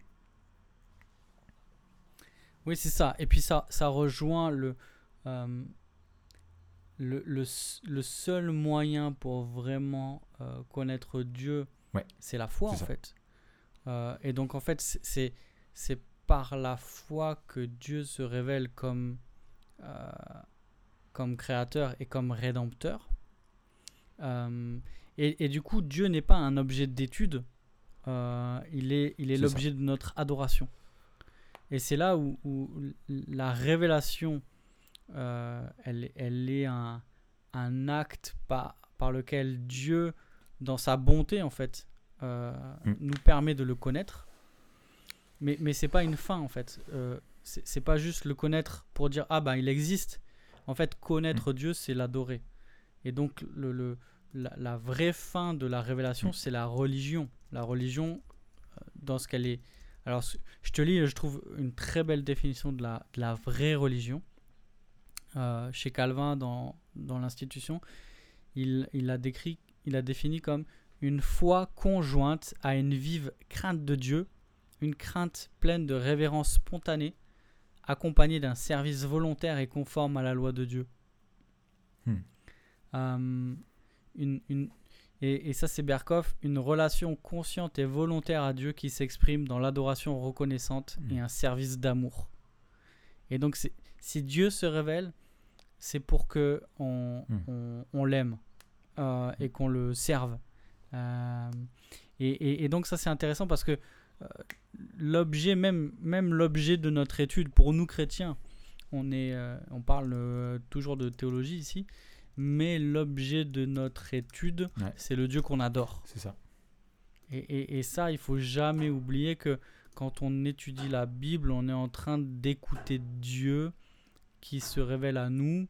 Oui, c'est ça. Et puis ça, ça rejoint le, euh, le, le, seul moyen pour vraiment connaître Dieu, c'est la foi en fait. et donc en fait, c'est par la foi que Dieu se révèle comme comme créateur et comme rédempteur. Euh, et, du coup, Dieu n'est pas un objet d'étude, euh, il est il est l'objet de notre adoration. Et c'est là où, la révélation, euh, elle, elle est un, un acte par, par lequel Dieu, dans sa bonté en fait, mm. nous permet de le connaître. Mais, mais c'est pas une fin en fait. c'est pas juste le connaître pour dire ah ben il existe en fait, connaître mm. Dieu, c'est l'adorer. Et donc, le, la, vraie fin de la révélation, mm. c'est la religion. La religion, euh, dans ce qu'elle est. Alors, je te lis, je trouve une très belle définition de la, la vraie religion. Euh, chez Calvin, dans, dans l'institution, il, il, a décrit, il a défini comme une foi conjointe à une vive crainte de Dieu, une crainte pleine de révérence spontanée, accompagné d'un service volontaire et conforme à la loi de Dieu. Hmm. Euh, une, une, et, et, ça, c'est Berkoff, une relation consciente et volontaire à Dieu qui s'exprime dans l'adoration reconnaissante et hmm. un service d'amour. Et donc, si Dieu se révèle, c'est pour que on, hmm. on, l'aime euh, et qu'on le serve. Euh, et, et, donc, ça, c'est intéressant parce que l'objet, même, même l'objet de notre étude, pour nous chrétiens, on, est, euh, on parle euh, toujours de théologie ici, mais l'objet de notre étude, c'est le Dieu qu'on adore. C'est ça. Et, et- et ça, il faut jamais oublier que quand on étudie la Bible, on est en train d'écouter Dieu qui se révèle à nous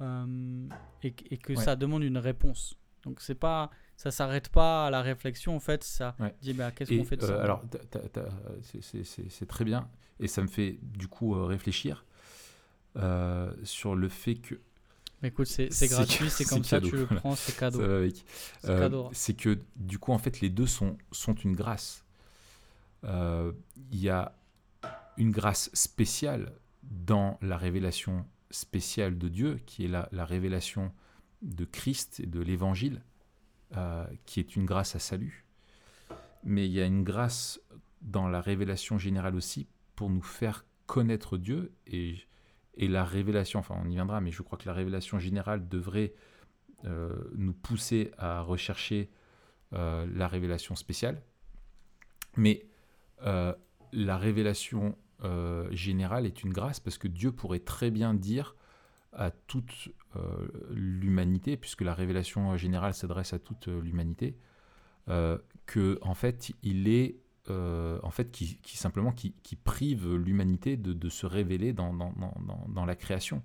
euh, et, que- et que Ouais. ça demande une réponse. Donc c'est pas, ça s'arrête pas à la réflexion. En fait, ça Ouais. dit bah, qu'est-ce qu'on fait de euh, ça? Alors, c'est- très bien. Et ça me fait du coup euh, réfléchir euh, sur le fait que. Mais écoute, c'est gratuit, c'est comme ça, cadeau, tu le prends, c'est cadeau. Avec. C'est cadeau. c'est que du coup, en fait, les deux sont, sont une grâce. Il y a une grâce spéciale dans la révélation spéciale de Dieu, qui est la, la révélation de Christ et de l'Évangile, euh, qui est une grâce à salut. Mais il y a une grâce dans la révélation générale aussi pour nous faire connaître Dieu et, la révélation, enfin on y viendra, mais je crois que la révélation générale devrait euh, nous pousser à rechercher euh, la révélation spéciale. Mais la révélation euh, générale est une grâce parce que Dieu pourrait très bien dire à toute euh, l'humanité, puisque la révélation générale s'adresse à toute euh, l'humanité, que en fait il est en fait qui, simplement qui, qui prive l'humanité de, de se révéler dans, dans, dans- dans la création.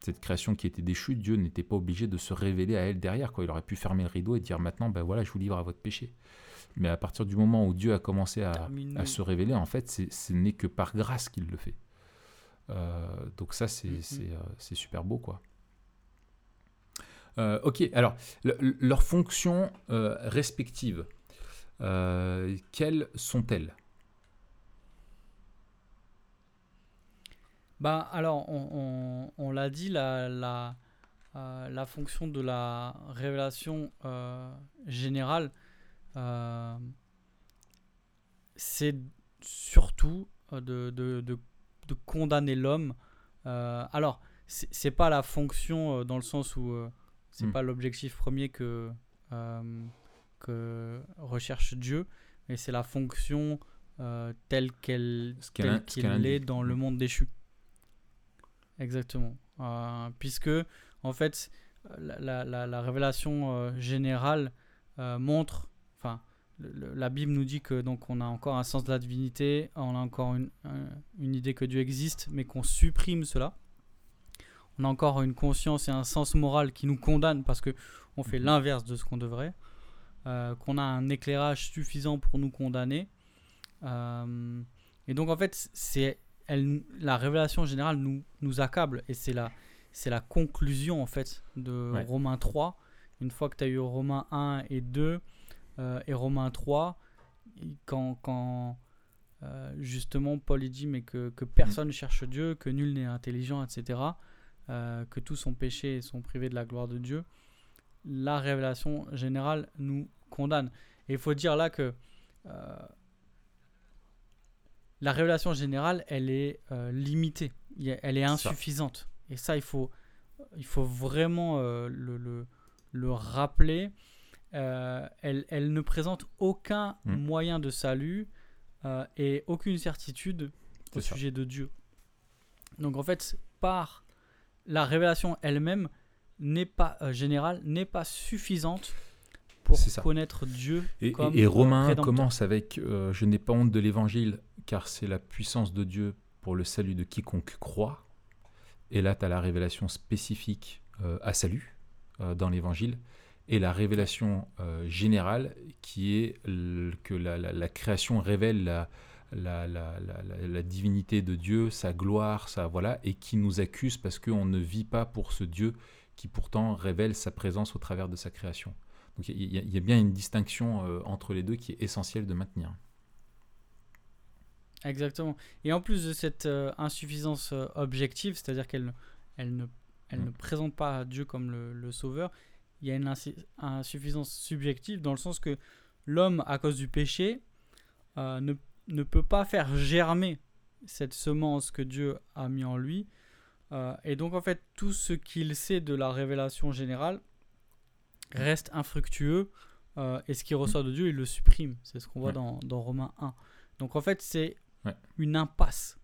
Cette création qui était déchue, Dieu n'était pas obligé de se révéler à elle derrière. Quoi. Il aurait pu fermer le rideau et dire maintenant, ben voilà, je vous livre à votre péché. Mais à partir du moment où Dieu a commencé à, se révéler, en fait, ce n'est que par grâce qu'il le fait. Euh, donc ça, c'est Mhm. c'est, euh, c'est super beau, quoi. Euh, ok, alors, le- le- leurs fonctions euh, respectives, quelles sont-elles? Bah, alors, on, on- on l'a dit, la, la, la fonction de la révélation générale, euh, c'est surtout euh, de, de, de- de condamner l'homme. Euh, alors, c'est pas la fonction euh, dans le sens où c'est Hmm. pas l'objectif premier que, que recherche Dieu, mais c'est la fonction telle qu'elle qu'il qu'elle est dans le Mm. monde déchu. Exactement. Euh, puisque, en fait, la, la- la- la révélation euh, générale euh, montre, le- la Bible nous dit que donc on a encore un sens de la divinité, on a encore une, un- une idée que Dieu existe, mais qu'on supprime cela. On a encore une conscience et un sens moral qui nous condamnent parce que on fait Mhm. l'inverse de ce qu'on devrait. Euh, qu'on a un éclairage suffisant pour nous condamner. Euh, et donc en fait, c'est elle, la révélation générale nous, nous accable et c'est la, c'est la conclusion en fait de Ouais. Romains 3. Une fois que tu as eu Romains 1 et 2 euh, et Romains 3, il- quand, quand euh, justement Paul dit mais que, que personne ne cherche Dieu, que nul n'est intelligent, etc., euh, que tous sont péchés et sont privés de la gloire de Dieu, la révélation générale nous condamne. Et il faut dire là que euh, la révélation générale, elle est euh, limitée, elle est Ça. insuffisante. Et ça, il faut, il faut vraiment euh, le, le- le rappeler. Euh, elle, elle ne présente aucun Mm. moyen de salut euh, et aucune certitude au ça. sujet de Dieu. Donc en fait, par la révélation elle-même n'est pas euh, générale, n'est pas suffisante pour connaître Dieu Et, comme et- et Romain commence avec Je n'ai pas honte de l'évangile, car c'est la puissance de Dieu pour le salut de quiconque croit. Et là, tu as la révélation spécifique à salut dans l'évangile, et la révélation euh, générale qui est le- que la, la- la création révèle la, divinité de Dieu, sa gloire, sa voilà, et qui nous accuse parce qu'on ne vit pas pour ce Dieu qui pourtant révèle sa présence au travers de sa création. Donc il y, a- il y a bien une distinction euh, entre les deux qui est essentielle de maintenir. Exactement. Et en plus de cette euh, insuffisance objective, c'est-à-dire qu'elle elle ne, elle Mm. ne présente pas Dieu comme le, le sauveur, il y a une insuffisance subjective dans le sens que l'homme, à cause du péché, euh, ne, ne peut pas faire germer cette semence que Dieu a mis en lui. Euh, et donc, en fait, tout ce qu'il sait de la révélation générale reste infructueux. euh, et ce qu'il reçoit de Dieu, il le supprime. C'est ce qu'on voit Ouais. dans, dans Romains 1. Donc, en fait, c'est Ouais. une impasse.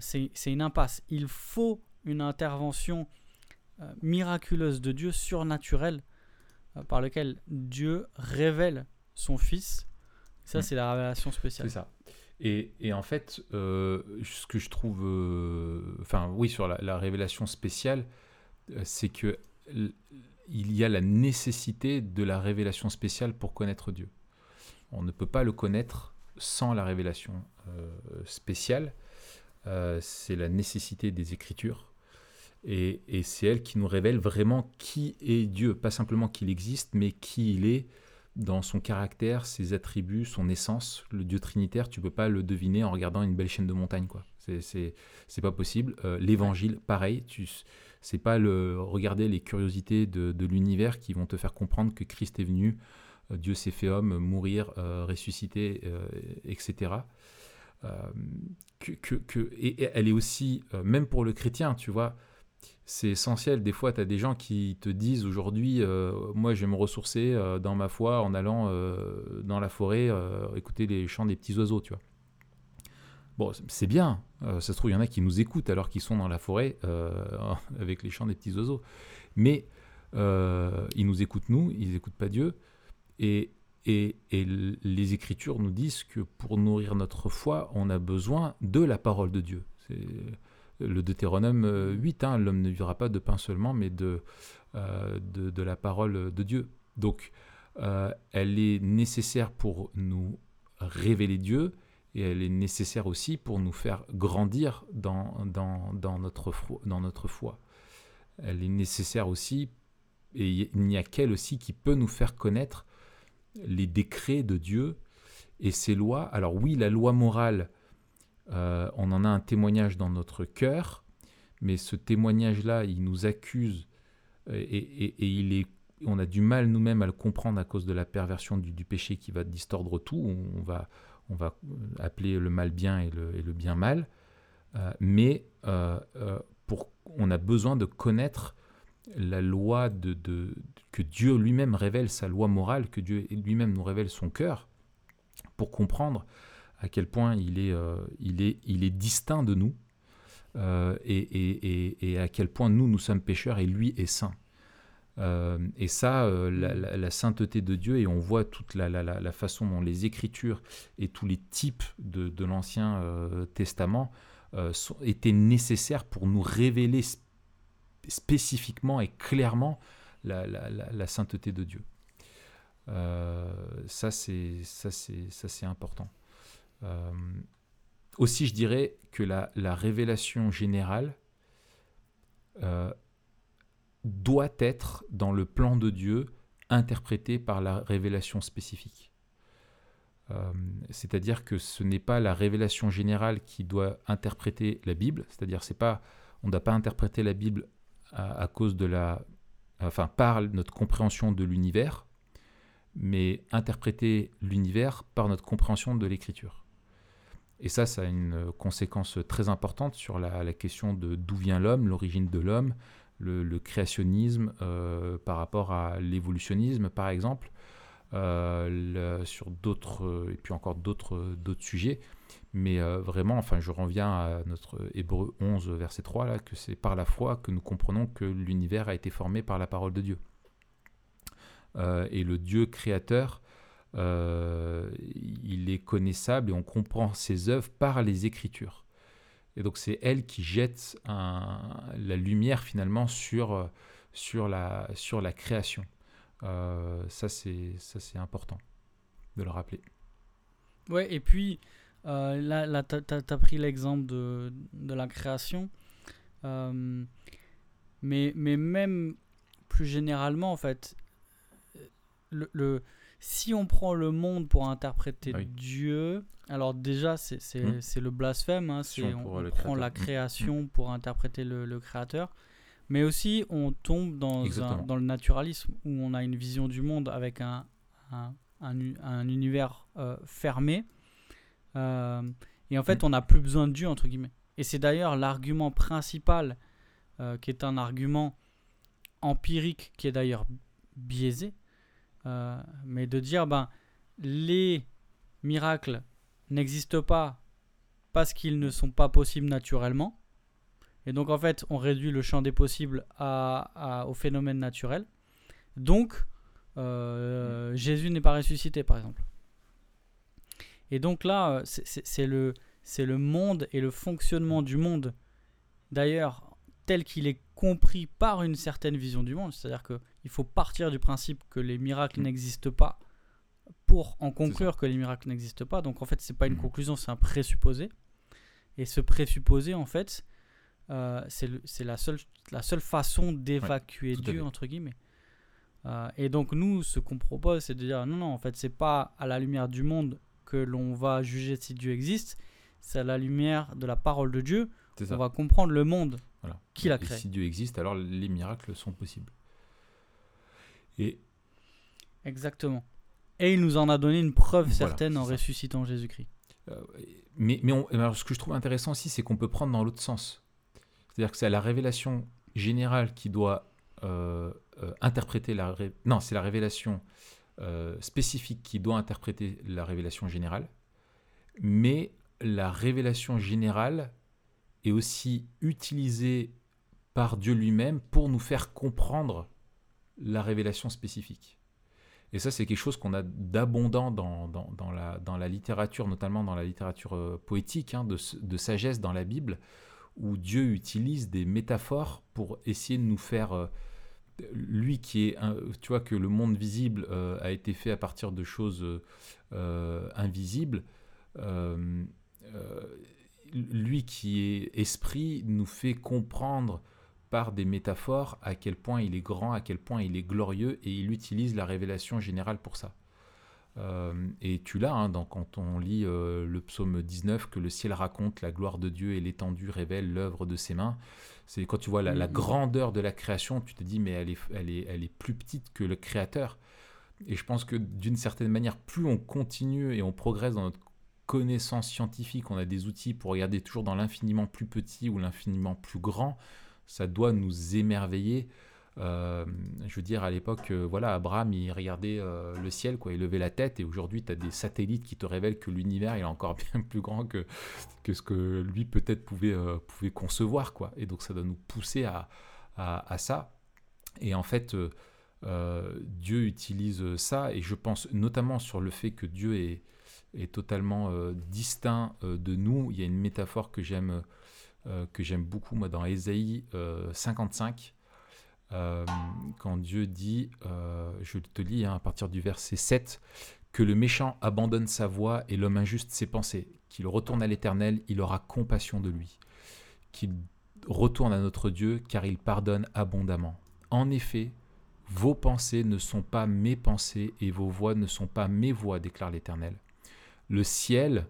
C'est c'est une impasse. Il faut une intervention miraculeuse de Dieu, surnaturelle, euh, par laquelle Dieu révèle son Fils. Ça, Mm. c'est la révélation C'est spéciale. ça. Et, et en fait, euh, ce que je trouve, euh, enfin oui, sur la, la révélation spéciale, euh, c'est que il y a la nécessité de la révélation spéciale pour connaître Dieu. On ne peut pas le connaître sans la révélation euh, spéciale. Euh, c'est la nécessité des Écritures. Et, c'est elle qui nous révèle vraiment qui est Dieu. Pas simplement qu'il existe, mais qui il est dans son caractère, ses attributs, son essence. Le Dieu trinitaire, tu peux pas le deviner en regardant une belle chaîne de montagne. quoi. C'est- pas possible. Euh, L'évangile, pareil. Tu c'est pas le regarder les curiosités de, l'univers qui vont te faire comprendre que Christ est venu, euh, Dieu s'est fait homme, mourir, euh, ressusciter, etc. Et, elle est aussi, même pour le chrétien, tu vois, c'est essentiel. Des fois, tu as des gens qui te disent aujourd'hui, euh, moi, je vais me ressourcer euh, dans ma foi en allant euh, dans la forêt écouter les chants des petits oiseaux, tu vois. Bon, c'est bien. Ça se trouve, il y en a qui nous écoutent alors qu'ils sont dans la forêt <laughs> avec les chants des petits oiseaux. Mais ils nous écoutent, nous, ils n'écoutent pas Dieu. Et, et, et les Écritures nous disent que pour nourrir notre foi, on a besoin de la parole de Dieu. C'est le Deutéronome euh, 8, hein, l'homme ne vivra pas de pain seulement, mais de, euh, de, la parole de Dieu. Donc, euh, elle est nécessaire pour nous révéler Dieu, et elle est nécessaire aussi pour nous faire grandir dans, dans, dans, notre, dans notre foi. Elle est nécessaire aussi, et il n'y a qu'elle aussi qui peut nous faire connaître les décrets de Dieu et ses lois. Alors oui, la loi morale, euh, on en a un témoignage dans notre cœur, mais ce témoignage-là, il nous accuse et, et- il est, on a du mal nous-mêmes à le comprendre à cause de la perversion du, péché qui va distordre tout. On va, on va appeler le mal bien et le, bien mal. Euh, mais euh, euh, pour, on a besoin de connaître la loi de- que Dieu lui-même révèle, sa loi morale, que Dieu lui-même nous révèle son cœur, pour comprendre à quel point il est, euh, il est, il est distinct de nous, euh, et, et- et- à quel point nous, nous sommes pécheurs et lui est saint. Euh, et ça, la, sainteté de Dieu, et on voit toute la, la- façon dont les Écritures et tous les types de, de l'Ancien Testament étaient nécessaires pour nous révéler sp- spécifiquement et clairement la, sainteté de Dieu. Ça, c'est important. Euh, aussi, je dirais que la, la révélation générale euh, doit être dans le plan de Dieu interprétée par la révélation spécifique. Euh, c'est-à-dire que ce n'est pas la révélation générale qui doit interpréter la Bible, c'est-à-dire c'est pas on ne doit pas interpréter la Bible à cause de la enfin par notre compréhension de l'univers, mais interpréter l'univers par notre compréhension de l'écriture. Et ça, ça a une conséquence très importante sur la, question de d'où vient l'homme, l'origine de l'homme, le, créationnisme euh, par rapport à l'évolutionnisme, par exemple, euh, sur d'autres, euh, et puis encore d'autres sujets. Mais euh, vraiment, enfin, je reviens à notre Hébreu 11, verset 3, là, que c'est par la foi que nous comprenons que l'univers a été formé par la parole de Dieu. Euh, et le Dieu créateur, euh, il est connaissable et on comprend ses œuvres par les Écritures. Et donc c'est elle qui jette la lumière finalement sur, euh, sur, la, sur la création. Euh, ça c'est important de le rappeler. Ouais, et puis euh, là, là tu as, pris l'exemple de, de la création. Euh, mais, mais même plus généralement, en fait, le- si on prend le monde pour interpréter Oui. Dieu, alors déjà, c'est Hmm. c'est le blasphème. hein, Si c'est- on on, prend on le prend créateur. la Hmm. création pour interpréter le, le créateur. Mais aussi, on tombe dans, un- dans le naturalisme où on a une vision du monde avec un, un, un univers euh, fermé. Euh, et en fait, Mm. on n'a plus besoin de Dieu, entre guillemets. Et c'est d'ailleurs l'argument principal, euh, qui est un argument empirique, qui est d'ailleurs biaisé, euh, mais de dire, ben, les miracles n'existent pas parce qu'ils ne sont pas possibles naturellement. Et donc, en fait, on réduit le champ des possibles au phénomène naturel. Donc, euh, Jésus n'est pas ressuscité, par exemple. Et donc là, euh, c'est- le, le monde et le fonctionnement du monde, d'ailleurs, tel qu'il est compris par une certaine vision du monde. C'est-à-dire qu'il faut partir du principe que les miracles Mm. n'existent pas pour en conclure que les miracles n'existent pas. Donc en fait, c'est pas une Mm. conclusion, c'est un présupposé. Et ce présupposé, en fait, euh, c'est la seule, la seule façon d'évacuer Dieu, entre guillemets. Euh, et donc nous, ce qu'on propose, c'est de dire non, non, en fait, c'est pas à la lumière du monde que l'on va juger si Dieu existe, c'est à la lumière de la parole de Dieu qu'on va comprendre le monde Voilà. qu'il a Et créé. si Dieu existe, alors les miracles sont possibles. Et Exactement. Et il nous en a donné une preuve Voilà, certaine en ça. ressuscitant Jésus-Christ. Euh, mais mais on- alors, ce que je trouve intéressant aussi, c'est qu'on peut prendre dans l'autre sens. C'est-à-dire que c'est la révélation générale qui doit euh, euh, interpréter la... ré- Non, c'est la révélation spécifique qui doit interpréter la révélation générale. Mais la révélation générale est aussi utilisée par Dieu lui-même pour nous faire comprendre la révélation spécifique. Et ça, c'est quelque chose qu'on a d'abondant dans, dans, la, dans la littérature, notamment dans la littérature euh, poétique, hein, de, de sagesse dans la Bible, où Dieu utilise des métaphores pour essayer de nous faire... euh, lui qui est... un- tu vois que le monde visible euh, a été fait à partir de choses invisibles. lui qui est esprit nous fait comprendre par des métaphores à quel point il est grand, à quel point il est glorieux, et il utilise la révélation générale pour ça. Euh, et tu l'as, hein, quand on lit euh, le psaume 19, que le ciel raconte la gloire de Dieu et l'étendue révèle l'œuvre de ses mains. C'est quand tu vois la, la Mhm. grandeur de la création, tu te dis, mais elle est, elle est, elle est plus petite que le Créateur. Et je pense que d'une certaine manière, plus on continue et on progresse dans notre connaissance scientifique, on a des outils pour regarder toujours dans l'infiniment plus petit ou l'infiniment plus grand, ça doit nous émerveiller. Euh, je veux dire, à l'époque, euh, voilà, Abraham, il regardait euh, le ciel, quoi, il levait la tête, et aujourd'hui, tu as des satellites qui te révèlent que l'univers est encore <laughs> bien plus grand que, que ce que lui peut-être pouvait, pouvait concevoir, quoi. Et donc, ça doit nous pousser à, à, à ça. Et en fait, Dieu utilise ça, et je pense notamment sur le fait que Dieu est, est totalement distinct de nous. Il y a une métaphore que j'aime que j'aime beaucoup, moi, dans Ésaïe euh, 55, euh, quand Dieu dit, euh, je te lis hein, à partir du verset 7, que le méchant abandonne sa voie et l'homme injuste ses pensées, qu'il retourne à l'Éternel, il aura compassion de lui, qu'il retourne à notre Dieu, car il pardonne abondamment. En effet, vos pensées ne sont pas mes pensées et vos voix ne sont pas mes voix, déclare l'Éternel. Le ciel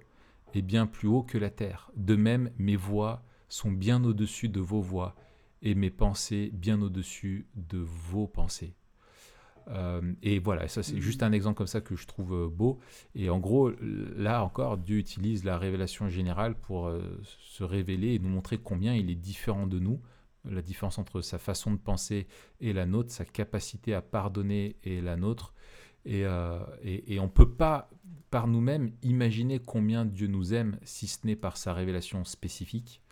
est bien plus haut que la terre. De même, mes voix sont bien au-dessus de vos voix et mes pensées bien au-dessus de vos pensées. Euh, et voilà, ça c'est juste un exemple comme ça que je trouve euh, beau. Et en gros, là encore, Dieu utilise la révélation générale pour euh, se révéler et nous montrer combien il est différent de nous, la différence entre sa façon de penser et la nôtre, sa capacité à pardonner et la nôtre. Et, et on ne peut pas, par nous-mêmes, imaginer combien Dieu nous aime, si ce n'est par sa révélation spécifique.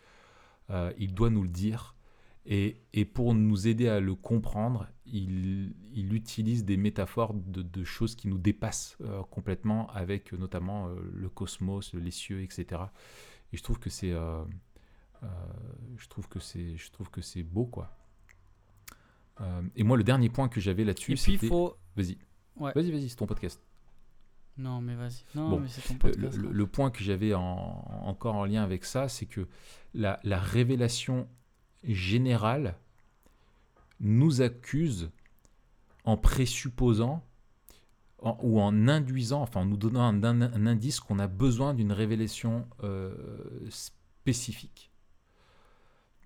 Euh, il doit nous le dire. Et, et pour nous aider à le comprendre, il, il utilise des métaphores de, de choses qui nous dépassent euh, complètement, avec euh, notamment euh, le cosmos, les cieux, etc. Et je trouve que c'est, je trouve que c'est, je trouve que c'est beau, quoi. Et moi, le dernier point que j'avais là-dessus, c'était. faut. Vas-y. Ouais. Vas-y, vas-y, c'est ton podcast. Non, mais vas-y. Non, Bon, mais c'est ton Le, podcast. le- hein. le point que j'avais en- encore en lien avec ça, c'est que la, la révélation générale nous accuse en présupposant en- ou en induisant, enfin en nous donnant un, un- un indice qu'on a besoin d'une révélation euh, spécifique.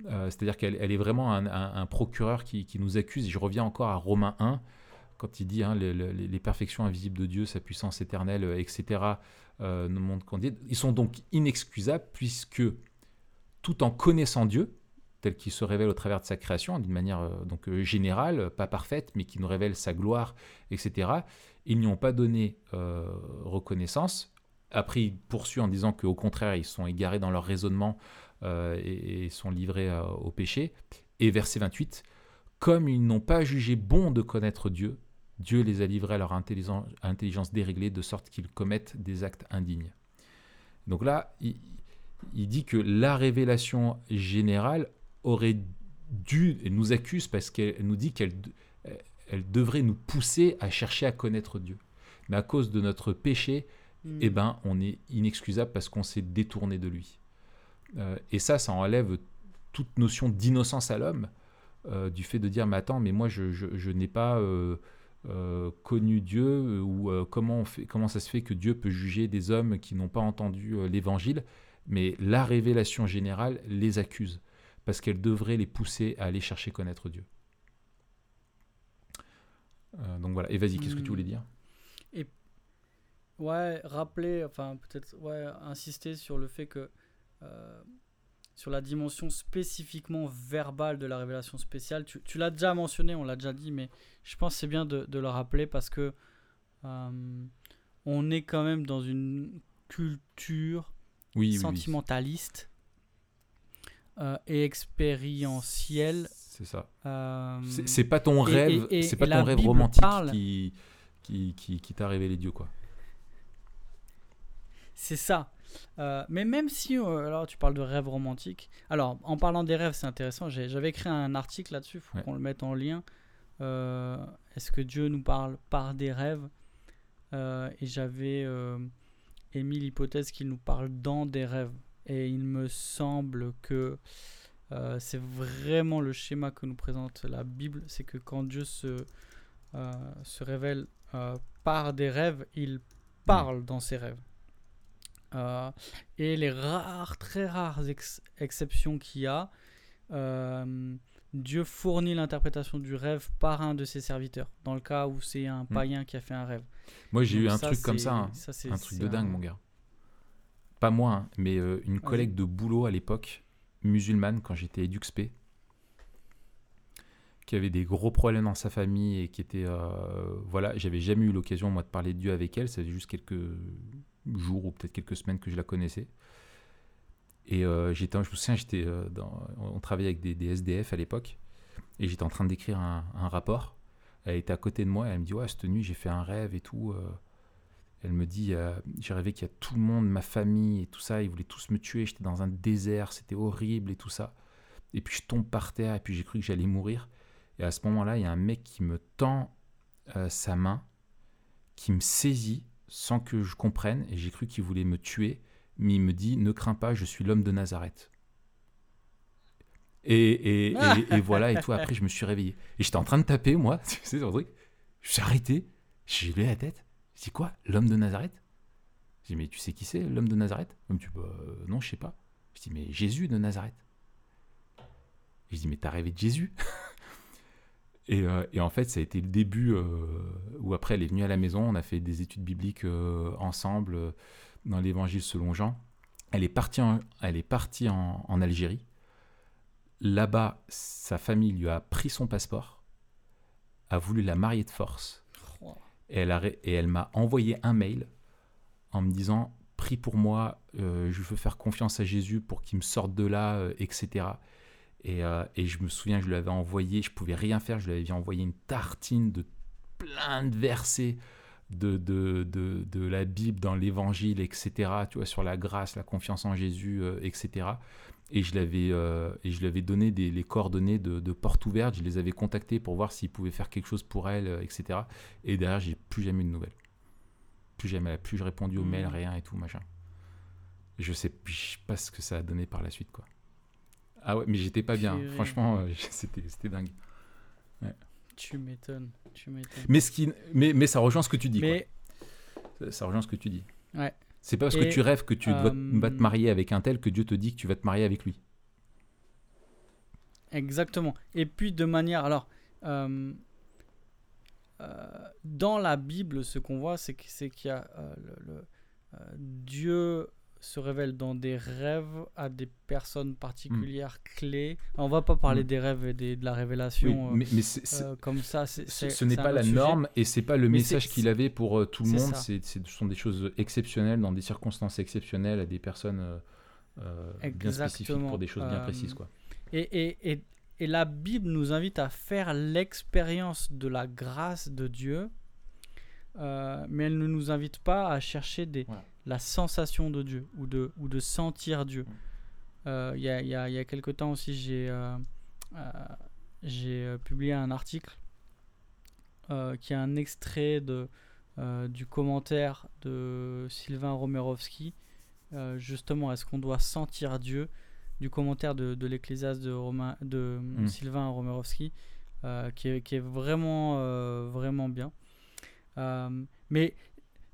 Euh, C'est-à-dire qu'elle elle est vraiment un, procureur qui, qui nous accuse. Et je reviens encore à Romains 1, quand il dit hein, les, perfections invisibles de Dieu, sa puissance éternelle, euh, etc., euh, nous montrent qu'on dit. Ils sont donc inexcusables puisque tout en connaissant Dieu, tel qu'il se révèle au travers de sa création, d'une manière euh, donc générale, pas parfaite, mais qui nous révèle sa gloire, etc., ils n'y ont pas donné reconnaissance. Après, il poursuit en disant qu'au contraire, ils sont égarés dans leur raisonnement et, et sont livrés au péché. Et verset 28, comme ils n'ont pas jugé bon de connaître Dieu, Dieu les a livrés à leur intelligence, déréglée de sorte qu'ils commettent des actes indignes. Donc là, il, il dit que la révélation générale aurait dû, elle nous accuse parce qu'elle nous dit qu'elle elle devrait nous pousser à chercher à connaître Dieu. Mais à cause de notre péché, Hmm. eh ben, on est inexcusable parce qu'on s'est détourné de lui. Euh, et ça, ça enlève toute notion d'innocence à l'homme, euh, du fait de dire, mais attends, mais moi, je, je- je n'ai pas euh, euh, connu Dieu, euh, ou euh, comment, on fait, comment ça se fait que Dieu peut juger des hommes qui n'ont pas entendu euh, l'Évangile, mais la révélation générale les accuse, parce qu'elle devrait les pousser à aller chercher connaître Dieu. Donc voilà, et vas-y, qu'est-ce que tu Hmm. voulais dire? Ouais, rappeler, enfin peut-être ouais, insister sur le fait que sur la dimension spécifiquement verbale de la révélation spéciale, tu, tu l'as déjà mentionné, on l'a déjà dit, mais je pense que c'est bien de, de le rappeler parce que euh, on est quand même dans une culture Oui, oui, oui. sentimentaliste euh, et expérientielle. C'est ça. euh, C'est pas ton et- rêve, c'est pas et ton rêve Bible romantique parle- qui, qui, qui, qui t'a révélé Dieu, quoi. C'est ça. Euh, mais même si, euh, alors tu parles de rêves romantiques, alors en parlant des rêves, c'est intéressant, j'avais écrit un article là-dessus, il faut Ouais. qu'on le mette en lien. Euh, Est-ce que Dieu nous parle par des rêves? Et j'avais émis l'hypothèse qu'il nous parle dans des rêves. Et il me semble que c'est vraiment le schéma que nous présente la Bible, c'est que quand Dieu se, se révèle par des rêves, il parle dans ses rêves. Euh, et les rares, très rares ex- exceptions qu'il y a, euh, Dieu fournit l'interprétation du rêve par un de ses serviteurs, dans le cas où c'est un païen qui a fait un rêve. Moi, j'ai eu un ça, truc comme ça, hein. ça, un truc de dingue, un- mon gars. Pas moi, hein, mais euh, une collègue de boulot à l'époque, musulmane, quand j'étais EduxP, qui avait des gros problèmes dans sa famille et qui était. euh, voilà, j'avais jamais eu l'occasion, moi, de parler de Dieu avec elle. Ça faisait juste quelques jours ou peut-être quelques semaines que je la connaissais. Et euh, j'étais, je me souviens, j'étais euh, on travaillait avec des, SDF à l'époque, et j'étais en train d'écrire un, rapport. Elle était à côté de moi, elle me dit Ouais, cette nuit, j'ai fait un rêve et tout. euh. Elle me dit J'ai rêvé qu'il y a tout le monde, ma famille et tout ça, ils voulaient tous me tuer, j'étais dans un désert, c'était horrible et tout ça. Et puis je tombe par terre, et puis j'ai cru que j'allais mourir. Et à ce moment-là, il y a un mec qui me tend sa main, qui me saisit sans que je comprenne, et j'ai cru qu'il voulait me tuer, mais il me dit Ne crains pas, je suis l'homme de Nazareth. Et, et, et, et <laughs> voilà, et tout. Après, je me suis réveillé. Et j'étais en train de taper, moi, <laughs> tu sais, sur le truc. Je suis arrêté, j'ai levé la tête. Je dis quoi L'homme de Nazareth? Je dis Mais tu sais qui c'est, l'homme de Nazareth? Il me dit Bah, euh, Non, je sais pas. Je dis Mais Jésus de Nazareth. Et je dis Mais t'as rêvé de Jésus? <laughs> et, euh, et en fait, ça a été le début euh, où après, elle est venue à la maison, on a fait des études bibliques euh, ensemble euh, dans l'évangile selon Jean. Elle est partie en, elle est partie en, Algérie. Là-bas, sa famille lui a pris son passeport, a voulu la marier de force. Et elle, a et elle m'a envoyé un mail en me disant Prie pour moi, je veux faire confiance à Jésus pour qu'il me sorte de là, etc. Et, euh, et je me souviens, je lui avais envoyé, je pouvais rien faire, je lui avais envoyé une tartine de plein de versets de, de, de, de la Bible dans l'évangile, etc. Tu vois, sur la grâce, la confiance en Jésus, euh, etc. Et je l'avais euh, et je lui avais donné des, les coordonnées de, de porte ouverte, je les avais contactés pour voir s'ils pouvaient faire quelque chose pour elle, etc. Et derrière, j'ai plus jamais eu de nouvelles. Plus jamais, plus j'ai répondu aux mails, rien et tout, machin. Je sais, je sais pas ce que ça a donné par la suite, quoi. Ah ouais, mais j'étais pas bien. Purée. Franchement, euh, <laughs> c'était c'était dingue. Tu m'étonnes, tu m'étonnes. Mais, ce qui, mais, mais ça rejoint ce que tu dis. Mais quoi. Ça, ça rejoint ce que tu dis. Ouais. C'est pas parce que tu rêves que tu dois- euh, vas te marier avec un tel que Dieu te dit que tu vas te marier avec lui. Exactement. Et puis de manière, alors, euh, euh, dans la Bible, ce qu'on voit, c'est que- c'est qu'il y a euh, le, le- euh, Dieu se révèle dans des rêves à des personnes particulières clés. On va pas parler Mm. des rêves et des- de la révélation euh, mais mais euh, comme ça. ce, n'est pas la sujet. norme et c'est pas le Mais message qu'il avait pour euh, tout le monde. ce sont des choses exceptionnelles dans des circonstances exceptionnelles à des personnes euh, euh, bien spécifiques pour des choses bien précises. Quoi. Et, et, et, et la Bible nous invite à faire l'expérience de la grâce de Dieu, euh, mais elle ne nous invite pas à chercher des, Voilà. La sensation de Dieu ou de, ou de sentir Dieu. Euh, Il y, a, y a- y a quelque temps aussi, j'ai euh, euh, publié un article qui est un extrait de, du commentaire de Sylvain Romerovski. Justement, est-ce qu'on doit sentir Dieu? Du commentaire de, de l'Ecclésiaste de, Romain, de Mm. Sylvain Romerovski, qui, est, qui est vraiment, vraiment bien. Mais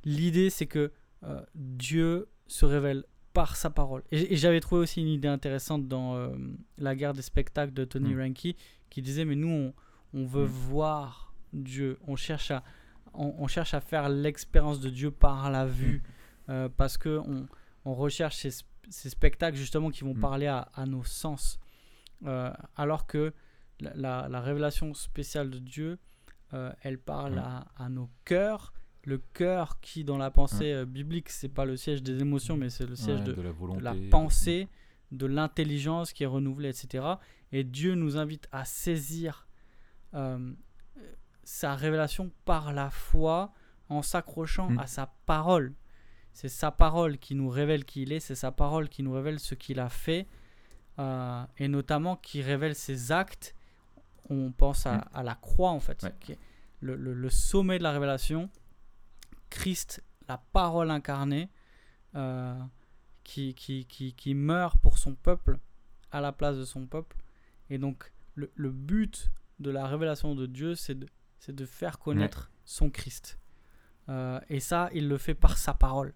l'idée, c'est que euh, Dieu se révèle par sa parole. Et, et j'avais trouvé aussi une idée intéressante dans euh, La guerre des spectacles de Tony Mm. Ranke, qui disait, mais nous, on, on veut Mm. voir Dieu, on cherche à, on, on cherche à faire l'expérience de Dieu par la vue, euh, parce que on, on recherche ces, sp- ces spectacles justement qui vont Mm. parler à, à nos sens. Alors que la, la- la révélation spéciale de Dieu, elle parle Mm. à, à nos cœurs. Le cœur qui, dans la pensée euh, biblique, c'est pas le siège des émotions, mais c'est le siège Ouais, de, de la de volonté. la pensée, de l'intelligence qui est renouvelée, etc. Et Dieu nous invite à saisir euh, sa révélation par la foi en s'accrochant Mm. à sa parole. C'est sa parole qui nous révèle qui il est, c'est sa parole qui nous révèle ce qu'il a fait, euh, et notamment qui révèle ses actes. On pense à, Mm. à la croix, en fait, Ouais. qui est le, le- le sommet de la révélation. Christ, la parole incarnée, euh, qui, qui, qui, qui meurt pour son peuple, à la place de son peuple. Et donc, le, le but de la révélation de Dieu, c'est de, de faire connaître son Christ. Euh, et ça, il le fait par sa parole.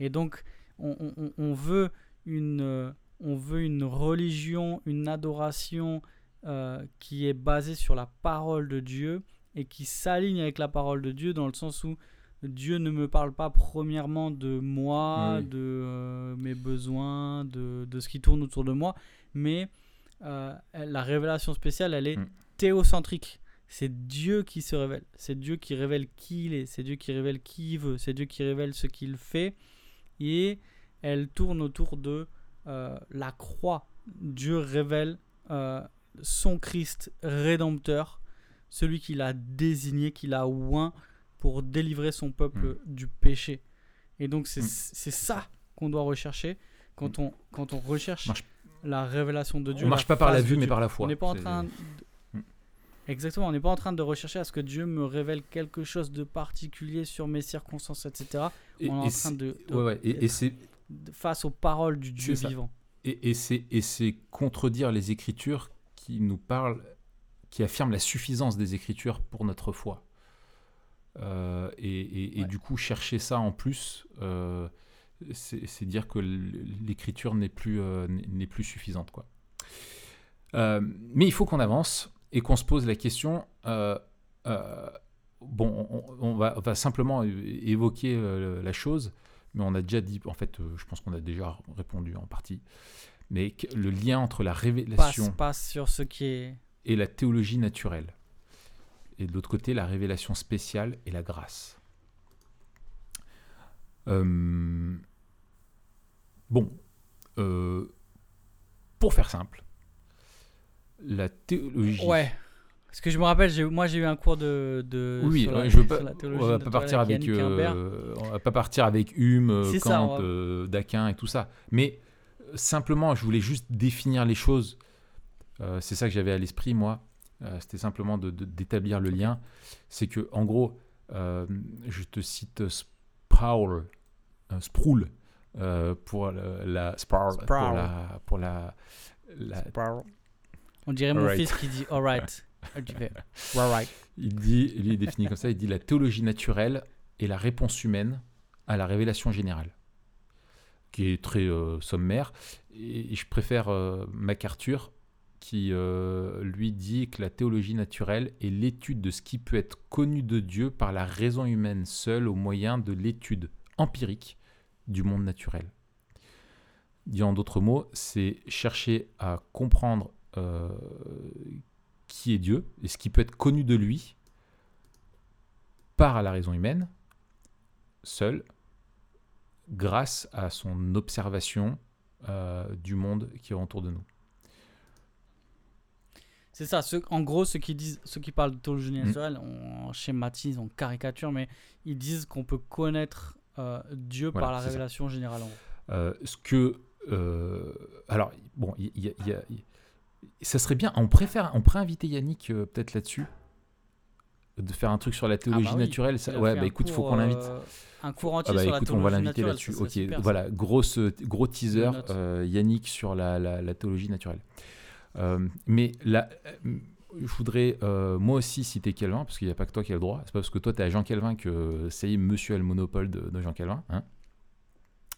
Et donc, on, on- on veut une, euh, on veut une religion, une adoration euh, qui est basée sur la parole de Dieu et qui s'aligne avec la parole de Dieu dans le sens où Dieu ne me parle pas premièrement de moi, Oui. de euh, mes besoins, de, de ce qui tourne autour de moi, mais euh, la révélation spéciale, elle est Mm. théocentrique. C'est Dieu qui se révèle. C'est Dieu qui révèle qui il est. C'est Dieu qui révèle qui il veut. C'est Dieu qui révèle ce qu'il fait. Et elle tourne autour de euh, la croix. Dieu révèle son Christ rédempteur, celui qu'il a désigné, qu'il a oint pour délivrer son peuple du péché. Et donc c'est Mm. c'est ça qu'on doit rechercher quand on, quand on recherche Marche- la révélation de Dieu. On marche pas par la vue, mais Dieu. par la foi. On n'est pas en train. de- Mm. Exactement, on n'est pas en train de rechercher à ce que Dieu me révèle quelque chose de particulier sur mes circonstances, etc. Et- on est en et train de, de- Ouais, ouais. Et, et c'est de- face aux paroles du Dieu vivant. et, et c'est contredire les Écritures qui nous parlent, qui affirment la suffisance des Écritures pour notre foi. Euh, et et- et Ouais. du coup, chercher ça en plus, euh, c'est dire que l'Écriture n'est plus euh, n'est plus suffisante, quoi. Mais il faut qu'on avance et qu'on se pose la question. bon, on, on va, on va simplement évoquer la chose, mais on a déjà dit, en fait, je pense qu'on a déjà répondu en partie, mais le lien entre la Passe, révélation passe sur ce qui est. et la théologie naturelle, et de l'autre côté, la révélation spéciale et la grâce. Euh, bon, euh, pour faire simple, la théologie. Ouais. Parce que je me rappelle, moi j'ai eu un cours de. de Oui, sur la- je veux pas, on va pas partir avec, euh, on va pas partir avec Hume, euh, ça, Kant, va- d'Aquin et tout ça. Mais simplement, je voulais juste définir les choses. C'est ça que j'avais à l'esprit, moi. Euh, C'était simplement de- de- d'établir le lien. C'est que, en gros, euh, je te cite Sproul, euh, Sproul euh, pour la, la- Sproul, pour Sproul. la, pour la, la- On dirait mon fils qui dit alright. <laughs> Alright. Il dit, lui, il définit comme ça, il dit la théologie naturelle est la réponse humaine à la révélation générale, qui est très euh, sommaire. Et, et je préfère euh, MacArthur, qui euh, lui dit que la théologie naturelle est l'étude de ce qui peut être connu de Dieu par la raison humaine seule au moyen de l'étude empirique du monde naturel. Dit en d'autres mots, c'est chercher à comprendre euh, qui est Dieu et ce qui peut être connu de lui par la raison humaine, seul, grâce à son observation euh, du monde qui est autour de nous. C'est ça. En gros, ceux qui disent, ceux qui parlent de théologie Mm. naturelle, on schématise, on caricature, mais ils disent qu'on peut connaître euh, Dieu Voilà, par la ça. révélation générale. En gros. Euh, ce que. euh, alors, bon, il y, a- ça serait bien. On préfère, on pourrait inviter Yannick peut-être là-dessus, de faire un truc sur la théologie Ah bah oui, naturelle. ça- ouais, bah écoute, il faut qu'on l'invite. un cours entier Ah bah sur écoute, la on va théologie l'inviter là-dessus. Ok, super, voilà, grosse, gros teaser, Yannick sur la, la- la théologie naturelle. Euh, mais là, euh, je voudrais euh, moi aussi citer Calvin, parce qu'il n'y a pas que toi qui as le droit. C'est pas parce que toi tu as Jean Calvin que ça y est, monsieur a le monopole de, de Jean Calvin. hein.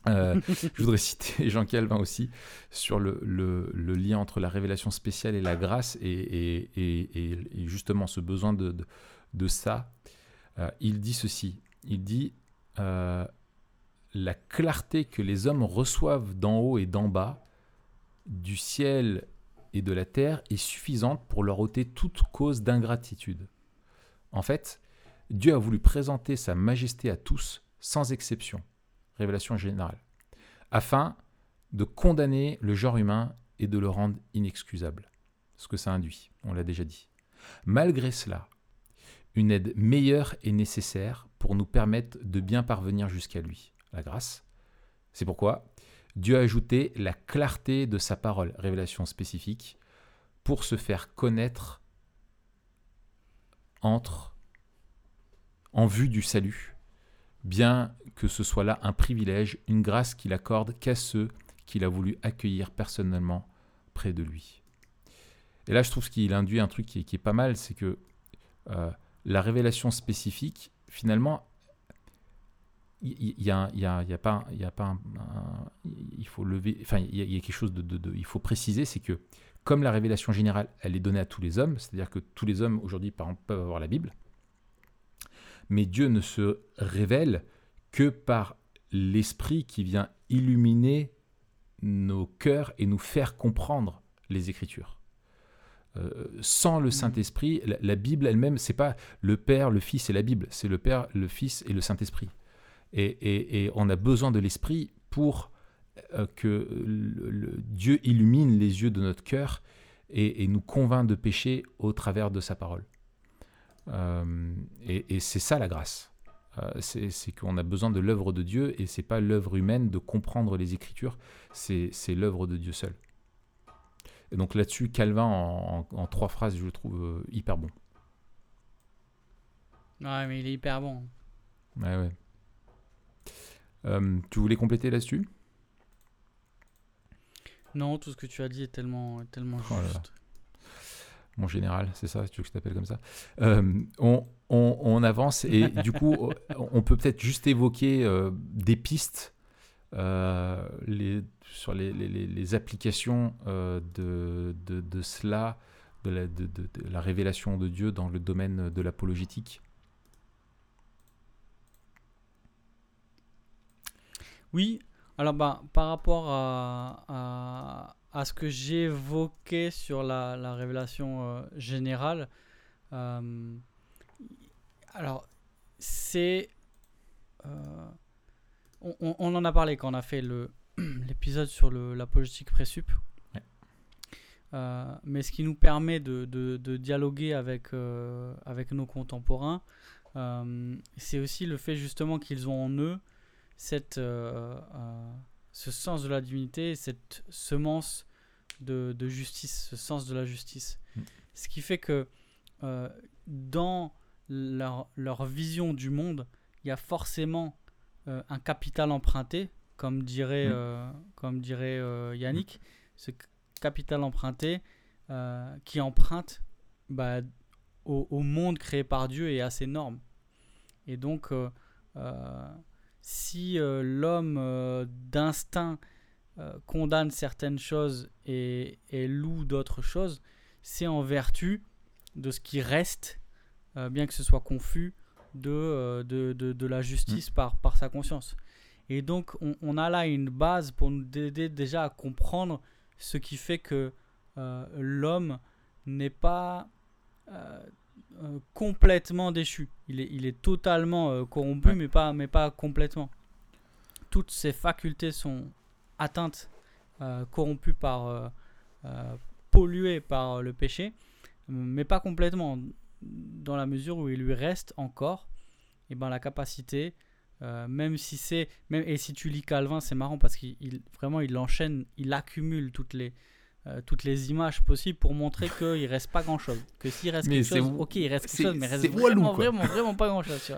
Euh, <laughs> je voudrais citer <laughs> Jean Calvin aussi sur le, le- le lien entre la révélation spéciale et la grâce et, et- et- et- et justement ce besoin de, de, de ça. Euh, il dit ceci, il dit euh, la clarté que les hommes reçoivent d'en haut et d'en bas, du ciel et de la terre, est suffisante pour leur ôter toute cause d'ingratitude. En fait, Dieu a voulu présenter sa majesté à tous, sans exception, révélation générale, afin de condamner le genre humain et de le rendre inexcusable. Ce que ça induit, on l'a déjà dit. Malgré cela, une aide meilleure est nécessaire pour nous permettre de bien parvenir jusqu'à lui, la grâce. C'est pourquoi Dieu a ajouté la clarté de sa parole, révélation spécifique, pour se faire connaître entre, en vue du salut, bien que ce soit là un privilège, une grâce qu'il accorde qu'à ceux qu'il a voulu accueillir personnellement près de lui. Et là, je trouve qu'il induit un truc qui est, pas mal, c'est que euh, la révélation spécifique, finalement, il y, a, il y a- il y a pas, il y a pas un- un- il faut lever, enfin, il y, a- il y a quelque chose de, de- de- il faut préciser, c'est que comme la révélation générale, elle est donnée à tous les hommes, c'est-à-dire que tous les hommes aujourd'hui, par exemple, peuvent avoir la Bible, mais Dieu ne se révèle que par l'Esprit qui vient illuminer nos cœurs et nous faire comprendre les Écritures. Euh, sans le Saint-Esprit, la, la Bible elle-même, c'est pas le Père, le Fils et la Bible, c'est le Père, le Fils et le Saint-Esprit. Et, et- et on a besoin de l'Esprit pour euh, que le- le- Dieu illumine les yeux de notre cœur et, et nous convainc de péché au travers de sa parole. Euh, et c'est ça la grâce. Euh, c'est qu'on a besoin de l'œuvre de Dieu et c'est pas l'œuvre humaine de comprendre les Écritures, c'est l'œuvre de Dieu seul. Et donc là-dessus, Calvin, en, en- en trois phrases, je le trouve hyper bon. Ouais, mais il est hyper bon. Ouais, ouais. Euh, tu voulais compléter là-dessus? Non, tout ce que tu as dit est tellement, tellement Oh là là. juste. Mon général, c'est ça, tu veux que je t'appelle comme ça. Euh, on, on- on avance et du coup, <laughs> on peut peut-être juste évoquer euh, des pistes les, sur les, les- les- les applications de, de- de cela, de la, de la révélation de Dieu dans le domaine de l'apologétique. Oui, alors bah, par rapport à, à, à ce que évoqué sur la, la révélation euh, générale, euh, alors c'est... euh, on, on- on en a parlé quand on a fait le- <clears throat> l'épisode sur le- l'apologétique présup. Ouais. Mais ce qui nous permet de, de- de dialoguer avec, avec nos contemporains, c'est aussi le fait justement qu'ils ont en eux cette, euh, euh, ce sens de la divinité, cette semence de, de justice, ce sens de la justice. Mm. Ce qui fait que euh, dans leur, leur vision du monde, il y a forcément un capital emprunté, comme dirait, Mm. comme dirait Yannick, ce c- capital emprunté qui emprunte bah, au, au monde créé par Dieu et à ses normes. Et donc, euh, si euh, l'homme euh, d'instinct euh, condamne certaines choses et, et loue d'autres choses, c'est en vertu de ce qui reste, bien que ce soit confus, de, de, de- de la justice par, par sa conscience. Et donc, on, on a là une base pour nous aider déjà à comprendre ce qui fait que l'homme n'est pas euh, complètement déchu. Il est, il est totalement euh, corrompu, Ouais. mais, pas, mais pas complètement. Toutes ses facultés sont atteintes, euh, corrompues par, polluées par le péché, mais pas complètement, dans la mesure où il lui reste encore et ben, la capacité, même si c'est. Même, et si tu lis Calvin, c'est marrant parce qu'il vraiment il enchaîne, il accumule toutes les, euh, toutes les images possibles pour montrer qu'il reste pas grand chose. Que s'il reste quelque chose, ok, il reste quelque chose, mais il reste vraiment, vraiment, vraiment pas grand chose.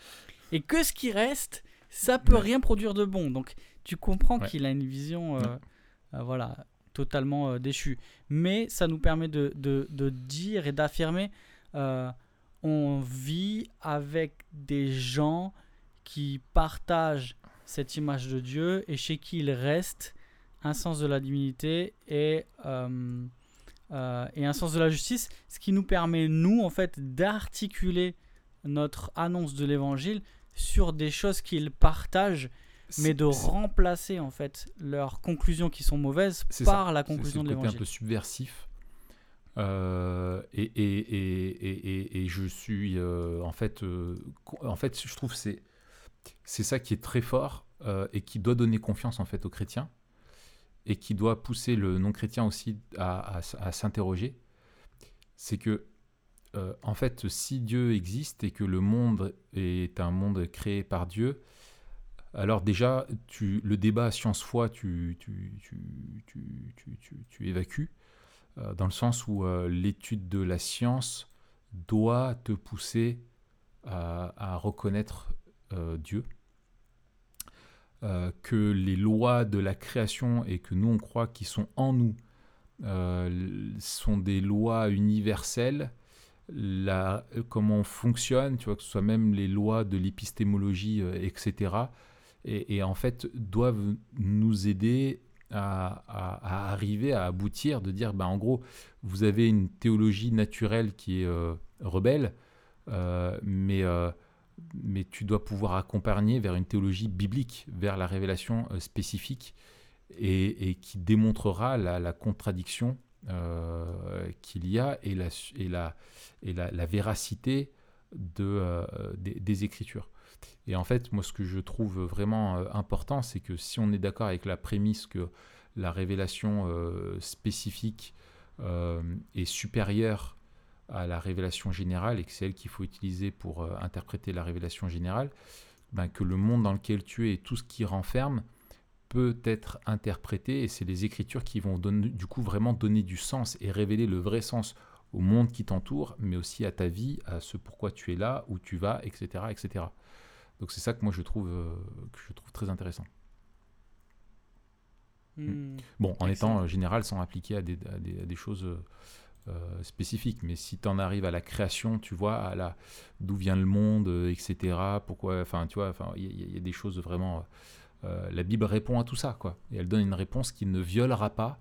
<laughs> Et que ce qui reste, ça peut rien produire de bon. Donc tu comprends qu'il a une vision, euh, voilà, totalement déchue. Mais ça nous permet de, de, de dire et d'affirmer on vit avec des gens qui partagent cette image de Dieu et chez qui il reste un sens de la divinité et, euh, euh, et un sens de la justice, ce qui nous permet, nous, en fait, d'articuler notre annonce de l'évangile sur des choses qu'ils partagent, mais de remplacer, en fait, leurs conclusions qui sont mauvaises par la conclusion de l'évangile. C'est un peu subversif. Euh, et, et, et, et, je suis euh, en fait, en fait, je trouve c'est c'est ça qui est très fort et qui doit donner confiance en fait aux chrétiens et qui doit pousser le non-chrétien aussi à, s'interroger. C'est que en fait, si Dieu existe et que le monde est un monde créé par Dieu, alors déjà, tu, le débat science-foi, tu, évacues. Euh, dans le sens où euh, l'étude de la science doit te pousser à, reconnaître euh, que les lois de la création et que nous on croit qui sont en nous sont des lois universelles, la, comment on fonctionne, tu vois, que ce soit même les lois de l'épistémologie, etc. Et, en fait, doivent nous aider à, arriver à aboutir, de dire, ben, en gros, vous avez une théologie naturelle qui est euh, rebelle, euh, mais, euh, mais tu dois pouvoir accompagner vers une théologie biblique, vers la révélation spécifique, et, qui démontrera la, contradiction qu'il y a et la, véracité de, des Écritures. Et en fait, moi, ce que je trouve vraiment euh, important, c'est que si on est d'accord avec la prémisse que la révélation euh, spécifique euh, est supérieure à la révélation générale et que c'est elle qu'il faut utiliser pour interpréter la révélation générale, ben, que le monde dans lequel tu es et tout ce qui renferme peut être interprété et c'est les écritures qui vont donner, du coup vraiment donner du sens et révéler le vrai sens au monde qui t'entoure, mais aussi à ta vie, à ce pourquoi tu es là, où tu vas, etc. etc. Donc c'est ça que moi je trouve, euh, que je trouve très intéressant. Hmm. Bon, en étant euh, général sans appliquer à des, à des, choses euh, spécifiques, mais si tu en arrives à la création, tu vois, à la d'où vient le monde, etc. Pourquoi, enfin, tu vois, enfin, il y, a des choses vraiment. la Bible répond à tout ça, quoi, et elle donne une réponse qui ne violera pas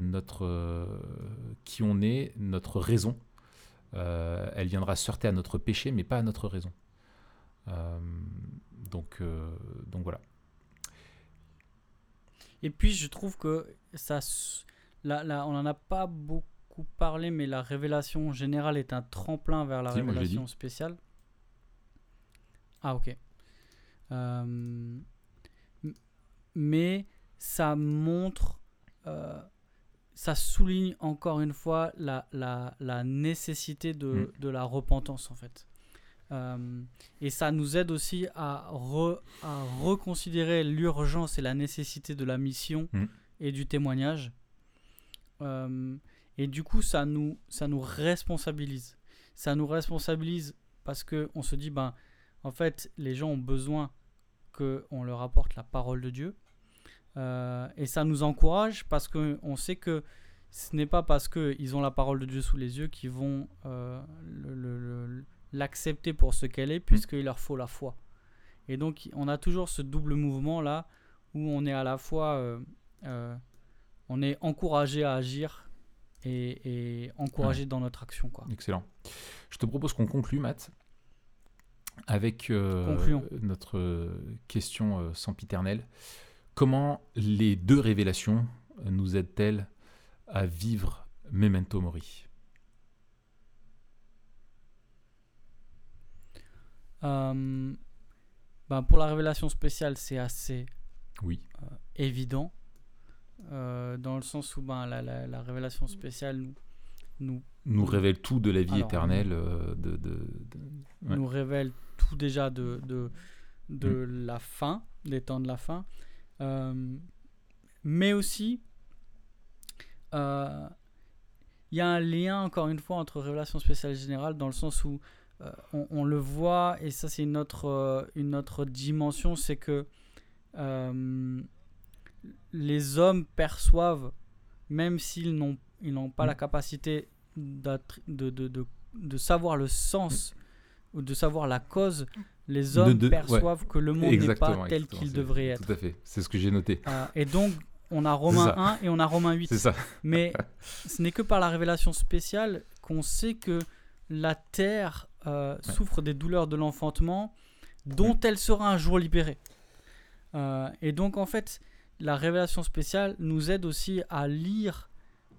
notre qui on est, notre raison. elle viendra heurter à notre péché, mais pas à notre raison. Euh, donc, euh, donc voilà. Et puis je trouve que ça, là, là, on n'en a pas beaucoup parlé, mais la révélation générale est un tremplin vers la révélation spéciale. Ah ok. Euh, mais ça montre, ça souligne encore une fois la, la, la nécessité de, mm. de, la repentance en fait. Euh, et ça nous aide aussi à, à reconsidérer l'urgence et la nécessité de la mission mm. et du témoignage. Euh, et du coup, ça nous, ça nous responsabilise. Ça nous responsabilise parce qu'on se dit, ben, en fait, les gens ont besoin qu'on leur apporte la parole de Dieu. Euh, et ça nous encourage parce qu'on sait que ce n'est pas parce qu'ils ont la parole de Dieu sous les yeux qu'ils vont le, l'accepter pour ce qu'elle est, puisqu'il leur faut la foi. Et donc, on a toujours ce double mouvement là, où on est à la fois, euh, euh, on est encouragé à agir et, encouragé dans notre action. Quoi. Excellent. Je te propose qu'on conclue, Matt, avec euh, notre question sempiternelle. Comment les deux révélations nous aident-elles à vivre Memento Mori? Euh, ben pour la révélation spéciale, c'est assez oui. Euh, évident. Euh, dans le sens où ben, la, la, révélation spéciale nous, nous, Nous révèle tout de la vie Alors, éternelle. euh, de, de- de- Ouais. nous révèle tout déjà de, de, de Mm. la fin, des temps de la fin. Euh, mais aussi, euh, il y a un lien, encore une fois, entre révélation spéciale et générale, dans le sens où euh, on, on le voit, et ça c'est une autre, euh, une autre dimension, c'est que euh, les hommes perçoivent, même s'ils n'ont ils n'ont pas Mm. la capacité d'attr- de, de, de, de savoir le sens ou de savoir la cause, les hommes ouais. perçoivent que le monde n'est pas tel qu'il devrait être. Tout à fait, c'est ce que j'ai noté. Euh, et donc, on a Romains ça. 1 et on a Romains 8. C'est ça. Mais ce n'est que par la révélation spéciale qu'on sait que la terre euh, Ouais. souffre des douleurs de l'enfantement, dont elle sera un jour libérée. Euh, et donc, en fait, la révélation spéciale nous aide aussi à lire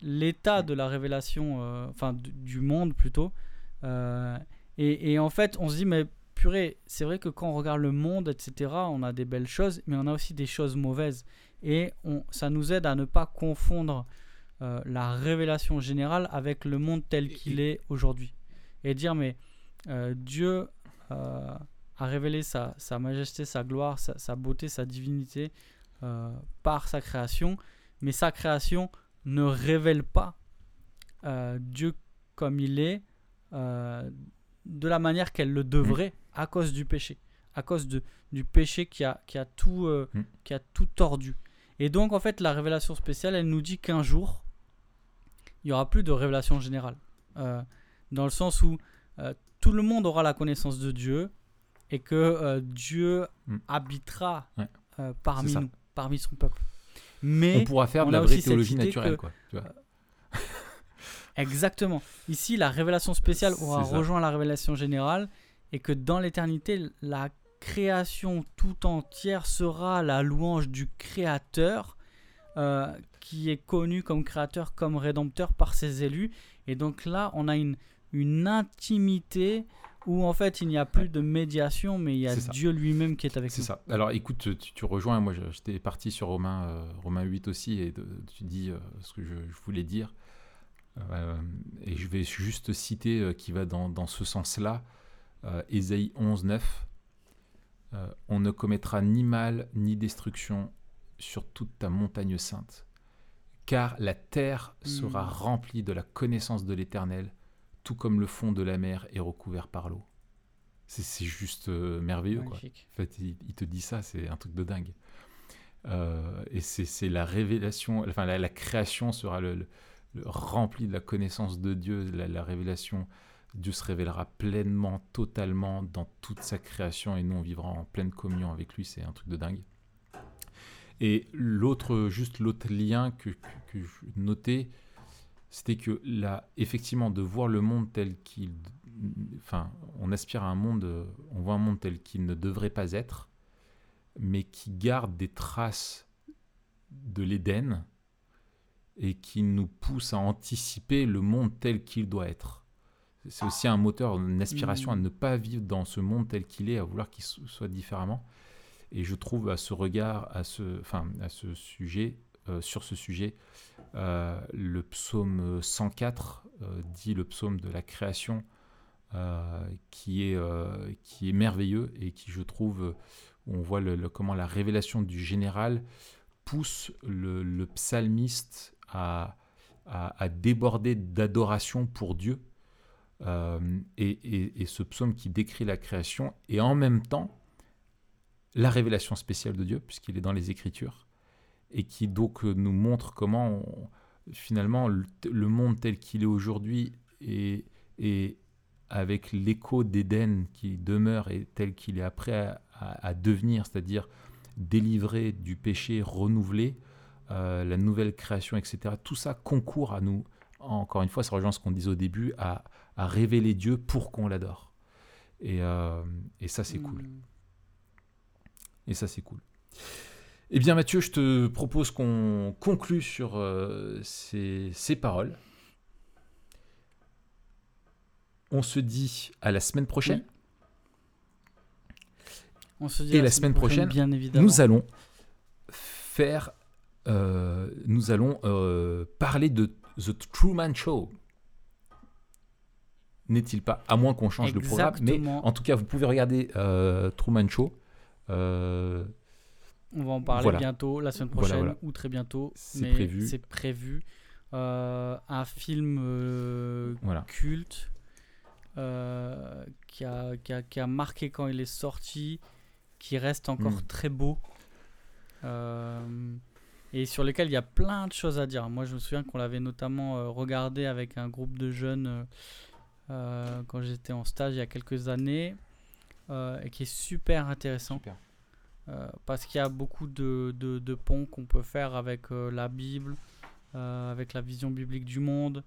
l'état de la révélation, euh, enfin du- du monde plutôt. Euh, et, et en fait, on se dit, mais purée, c'est vrai que quand on regarde le monde, etc., on a des belles choses, mais on a aussi des choses mauvaises. Et on, ça nous aide à ne pas confondre euh, la révélation générale avec le monde tel qu'il est aujourd'hui. Et dire, mais Dieu a révélé sa, sa majesté, sa gloire, sa, sa beauté, sa divinité euh, par sa création, mais sa création ne révèle pas euh, Dieu comme il est euh, de la manière qu'elle le devrait à cause du péché, à cause de, du péché qui a, qui, a tout, Mm. qui a tout tordu. Et donc, en fait, la révélation spéciale, elle nous dit qu'un jour, il n'y aura plus de révélation générale. Dans le sens où tout le monde aura la connaissance de Dieu et que Dieu Mm. habitera Ouais. euh, parmi nous, parmi son peuple. Mais on pourra faire de la vraie théologie naturelle, que- quoi. Tu vois. <laughs> Exactement. Ici, la révélation spéciale aura rejoint la révélation générale et que dans l'éternité, la création tout entière sera la louange du Créateur euh, qui est connu comme Créateur, comme Rédempteur par ses élus. Et donc là, on a une, une intimité où en fait il n'y a plus de médiation, mais il y a C'est. Dieu lui-même qui est avec C'est nous. ça. Alors écoute, tu, tu rejoins, moi j'étais parti sur Romain, euh, Romain 8 aussi, et de- tu dis euh, ce que je, je voulais dire. Euh, et je vais juste citer euh, qui va dans, dans ce sens-là, euh, Ésaïe 11, 9. Euh, On ne commettra ni mal ni destruction sur toute ta montagne sainte, car la terre sera Mm. remplie de la connaissance de l'Éternel, tout comme le fond de la mer est recouvert par l'eau. C'est juste euh, merveilleux, quoi. En fait, il, il te dit ça, c'est un truc de dingue. Euh, et c'est la révélation, enfin la, la création sera le, le- le rempli de la connaissance de Dieu, la, la révélation. Dieu se révélera pleinement, totalement dans toute sa création et nous on vivra en pleine communion avec lui, c'est un truc de dingue. Et l'autre, juste l'autre lien que, que, que je notais, c'était que là, effectivement, de voir le monde tel qu'il. Enfin, on aspire à un monde, on voit un monde tel qu'il ne devrait pas être, mais qui garde des traces de l'Éden et qui nous pousse à anticiper le monde tel qu'il doit être. C'est aussi un moteur, une aspiration à Mhm. ne pas vivre dans ce monde tel qu'il est, à vouloir qu'il so- soit différemment. Et je trouve à ce regard, à ce, enfin, à ce sujet, euh, sur ce sujet, euh, le psaume 104 euh, dit le psaume de la création, euh, qui, est, merveilleux et qui, je trouve, on voit comment la révélation du général pousse le, psalmiste à, à- déborder d'adoration pour Dieu. Et ce psaume qui décrit la création et en même temps la révélation spéciale de Dieu, puisqu'il est dans les Écritures, et qui donc euh, nous montre comment on- finalement le, le monde tel qu'il est aujourd'hui et, et avec l'écho d'Éden qui demeure et tel qu'il est après à, à- à devenir, c'est-à-dire délivré du péché, renouvelé, euh, la nouvelle création, etc. Tout ça concourt à nous, encore une fois, ça rejoint ce qu'on disait au début, à, à révéler Dieu pour qu'on l'adore. Et, euh, et ça, c'est cool. Et ça, c'est cool. Eh bien, Mathieu, je te propose qu'on conclue sur euh, ces, ces paroles. On se dit à la semaine prochaine. On se dit Et à la semaine prochaine, bien évidemment. Nous allons faire, euh, nous allons euh, parler de The Truman Show. n'est-il pas À moins qu'on change de programme. Mais Exactement. en tout cas, vous pouvez regarder euh, Truman Show. On va en parler Voilà. bientôt, la semaine prochaine voilà. ou très bientôt. C'est prévu. C'est prévu. Euh, un film euh, culte euh, qui, a, qui, a, qui a marqué quand il est sorti, qui reste encore Mm. très beau. et sur lequel il y a plein de choses à dire. Moi, je me souviens qu'on l'avait notamment regardé avec un groupe de jeunes quand j'étais en stage il y a quelques années, et qui est super intéressant. Super. Euh, parce qu'il y a beaucoup de, de, de ponts qu'on peut faire avec euh, la Bible, euh, avec la vision biblique du monde.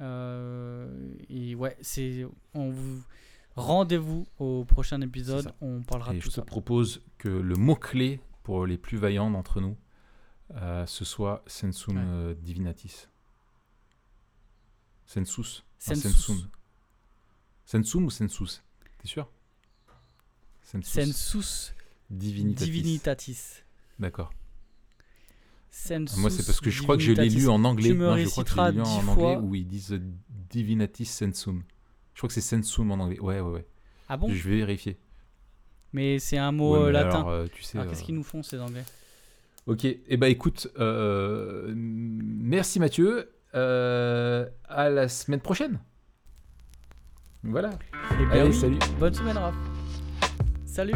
Et ouais, c'est on vous rendez-vous au prochain épisode. On parlera Et de je tout te ça. propose que le mot-clé pour les plus vaillants d'entre nous, ce soit Sensum Ouais. Divinatis. Sensus. Sensus. Sensum. Sensum ou Sensus? T'es sûr? Sensus. Sensus Divinitatis. divinitatis. D'accord. Sensus Moi, c'est parce que je crois que je l'ai lu en anglais. Tu me Non, je crois que je l'ai lu en anglais où ils disent Divinatis Sensum. Je crois que c'est Sensum en anglais. Ouais, ouais, ouais. Ah bon? Je vais vérifier. Mais c'est un mot Ouais, euh, latin. alors, euh, tu sais, qu'est-ce euh, qu'ils nous font ces anglais? Ok, et eh ben écoute, merci Mathieu. À la semaine prochaine. Voilà. Eh bien Allez, oui. salut. Bonne semaine, Raph. Salut.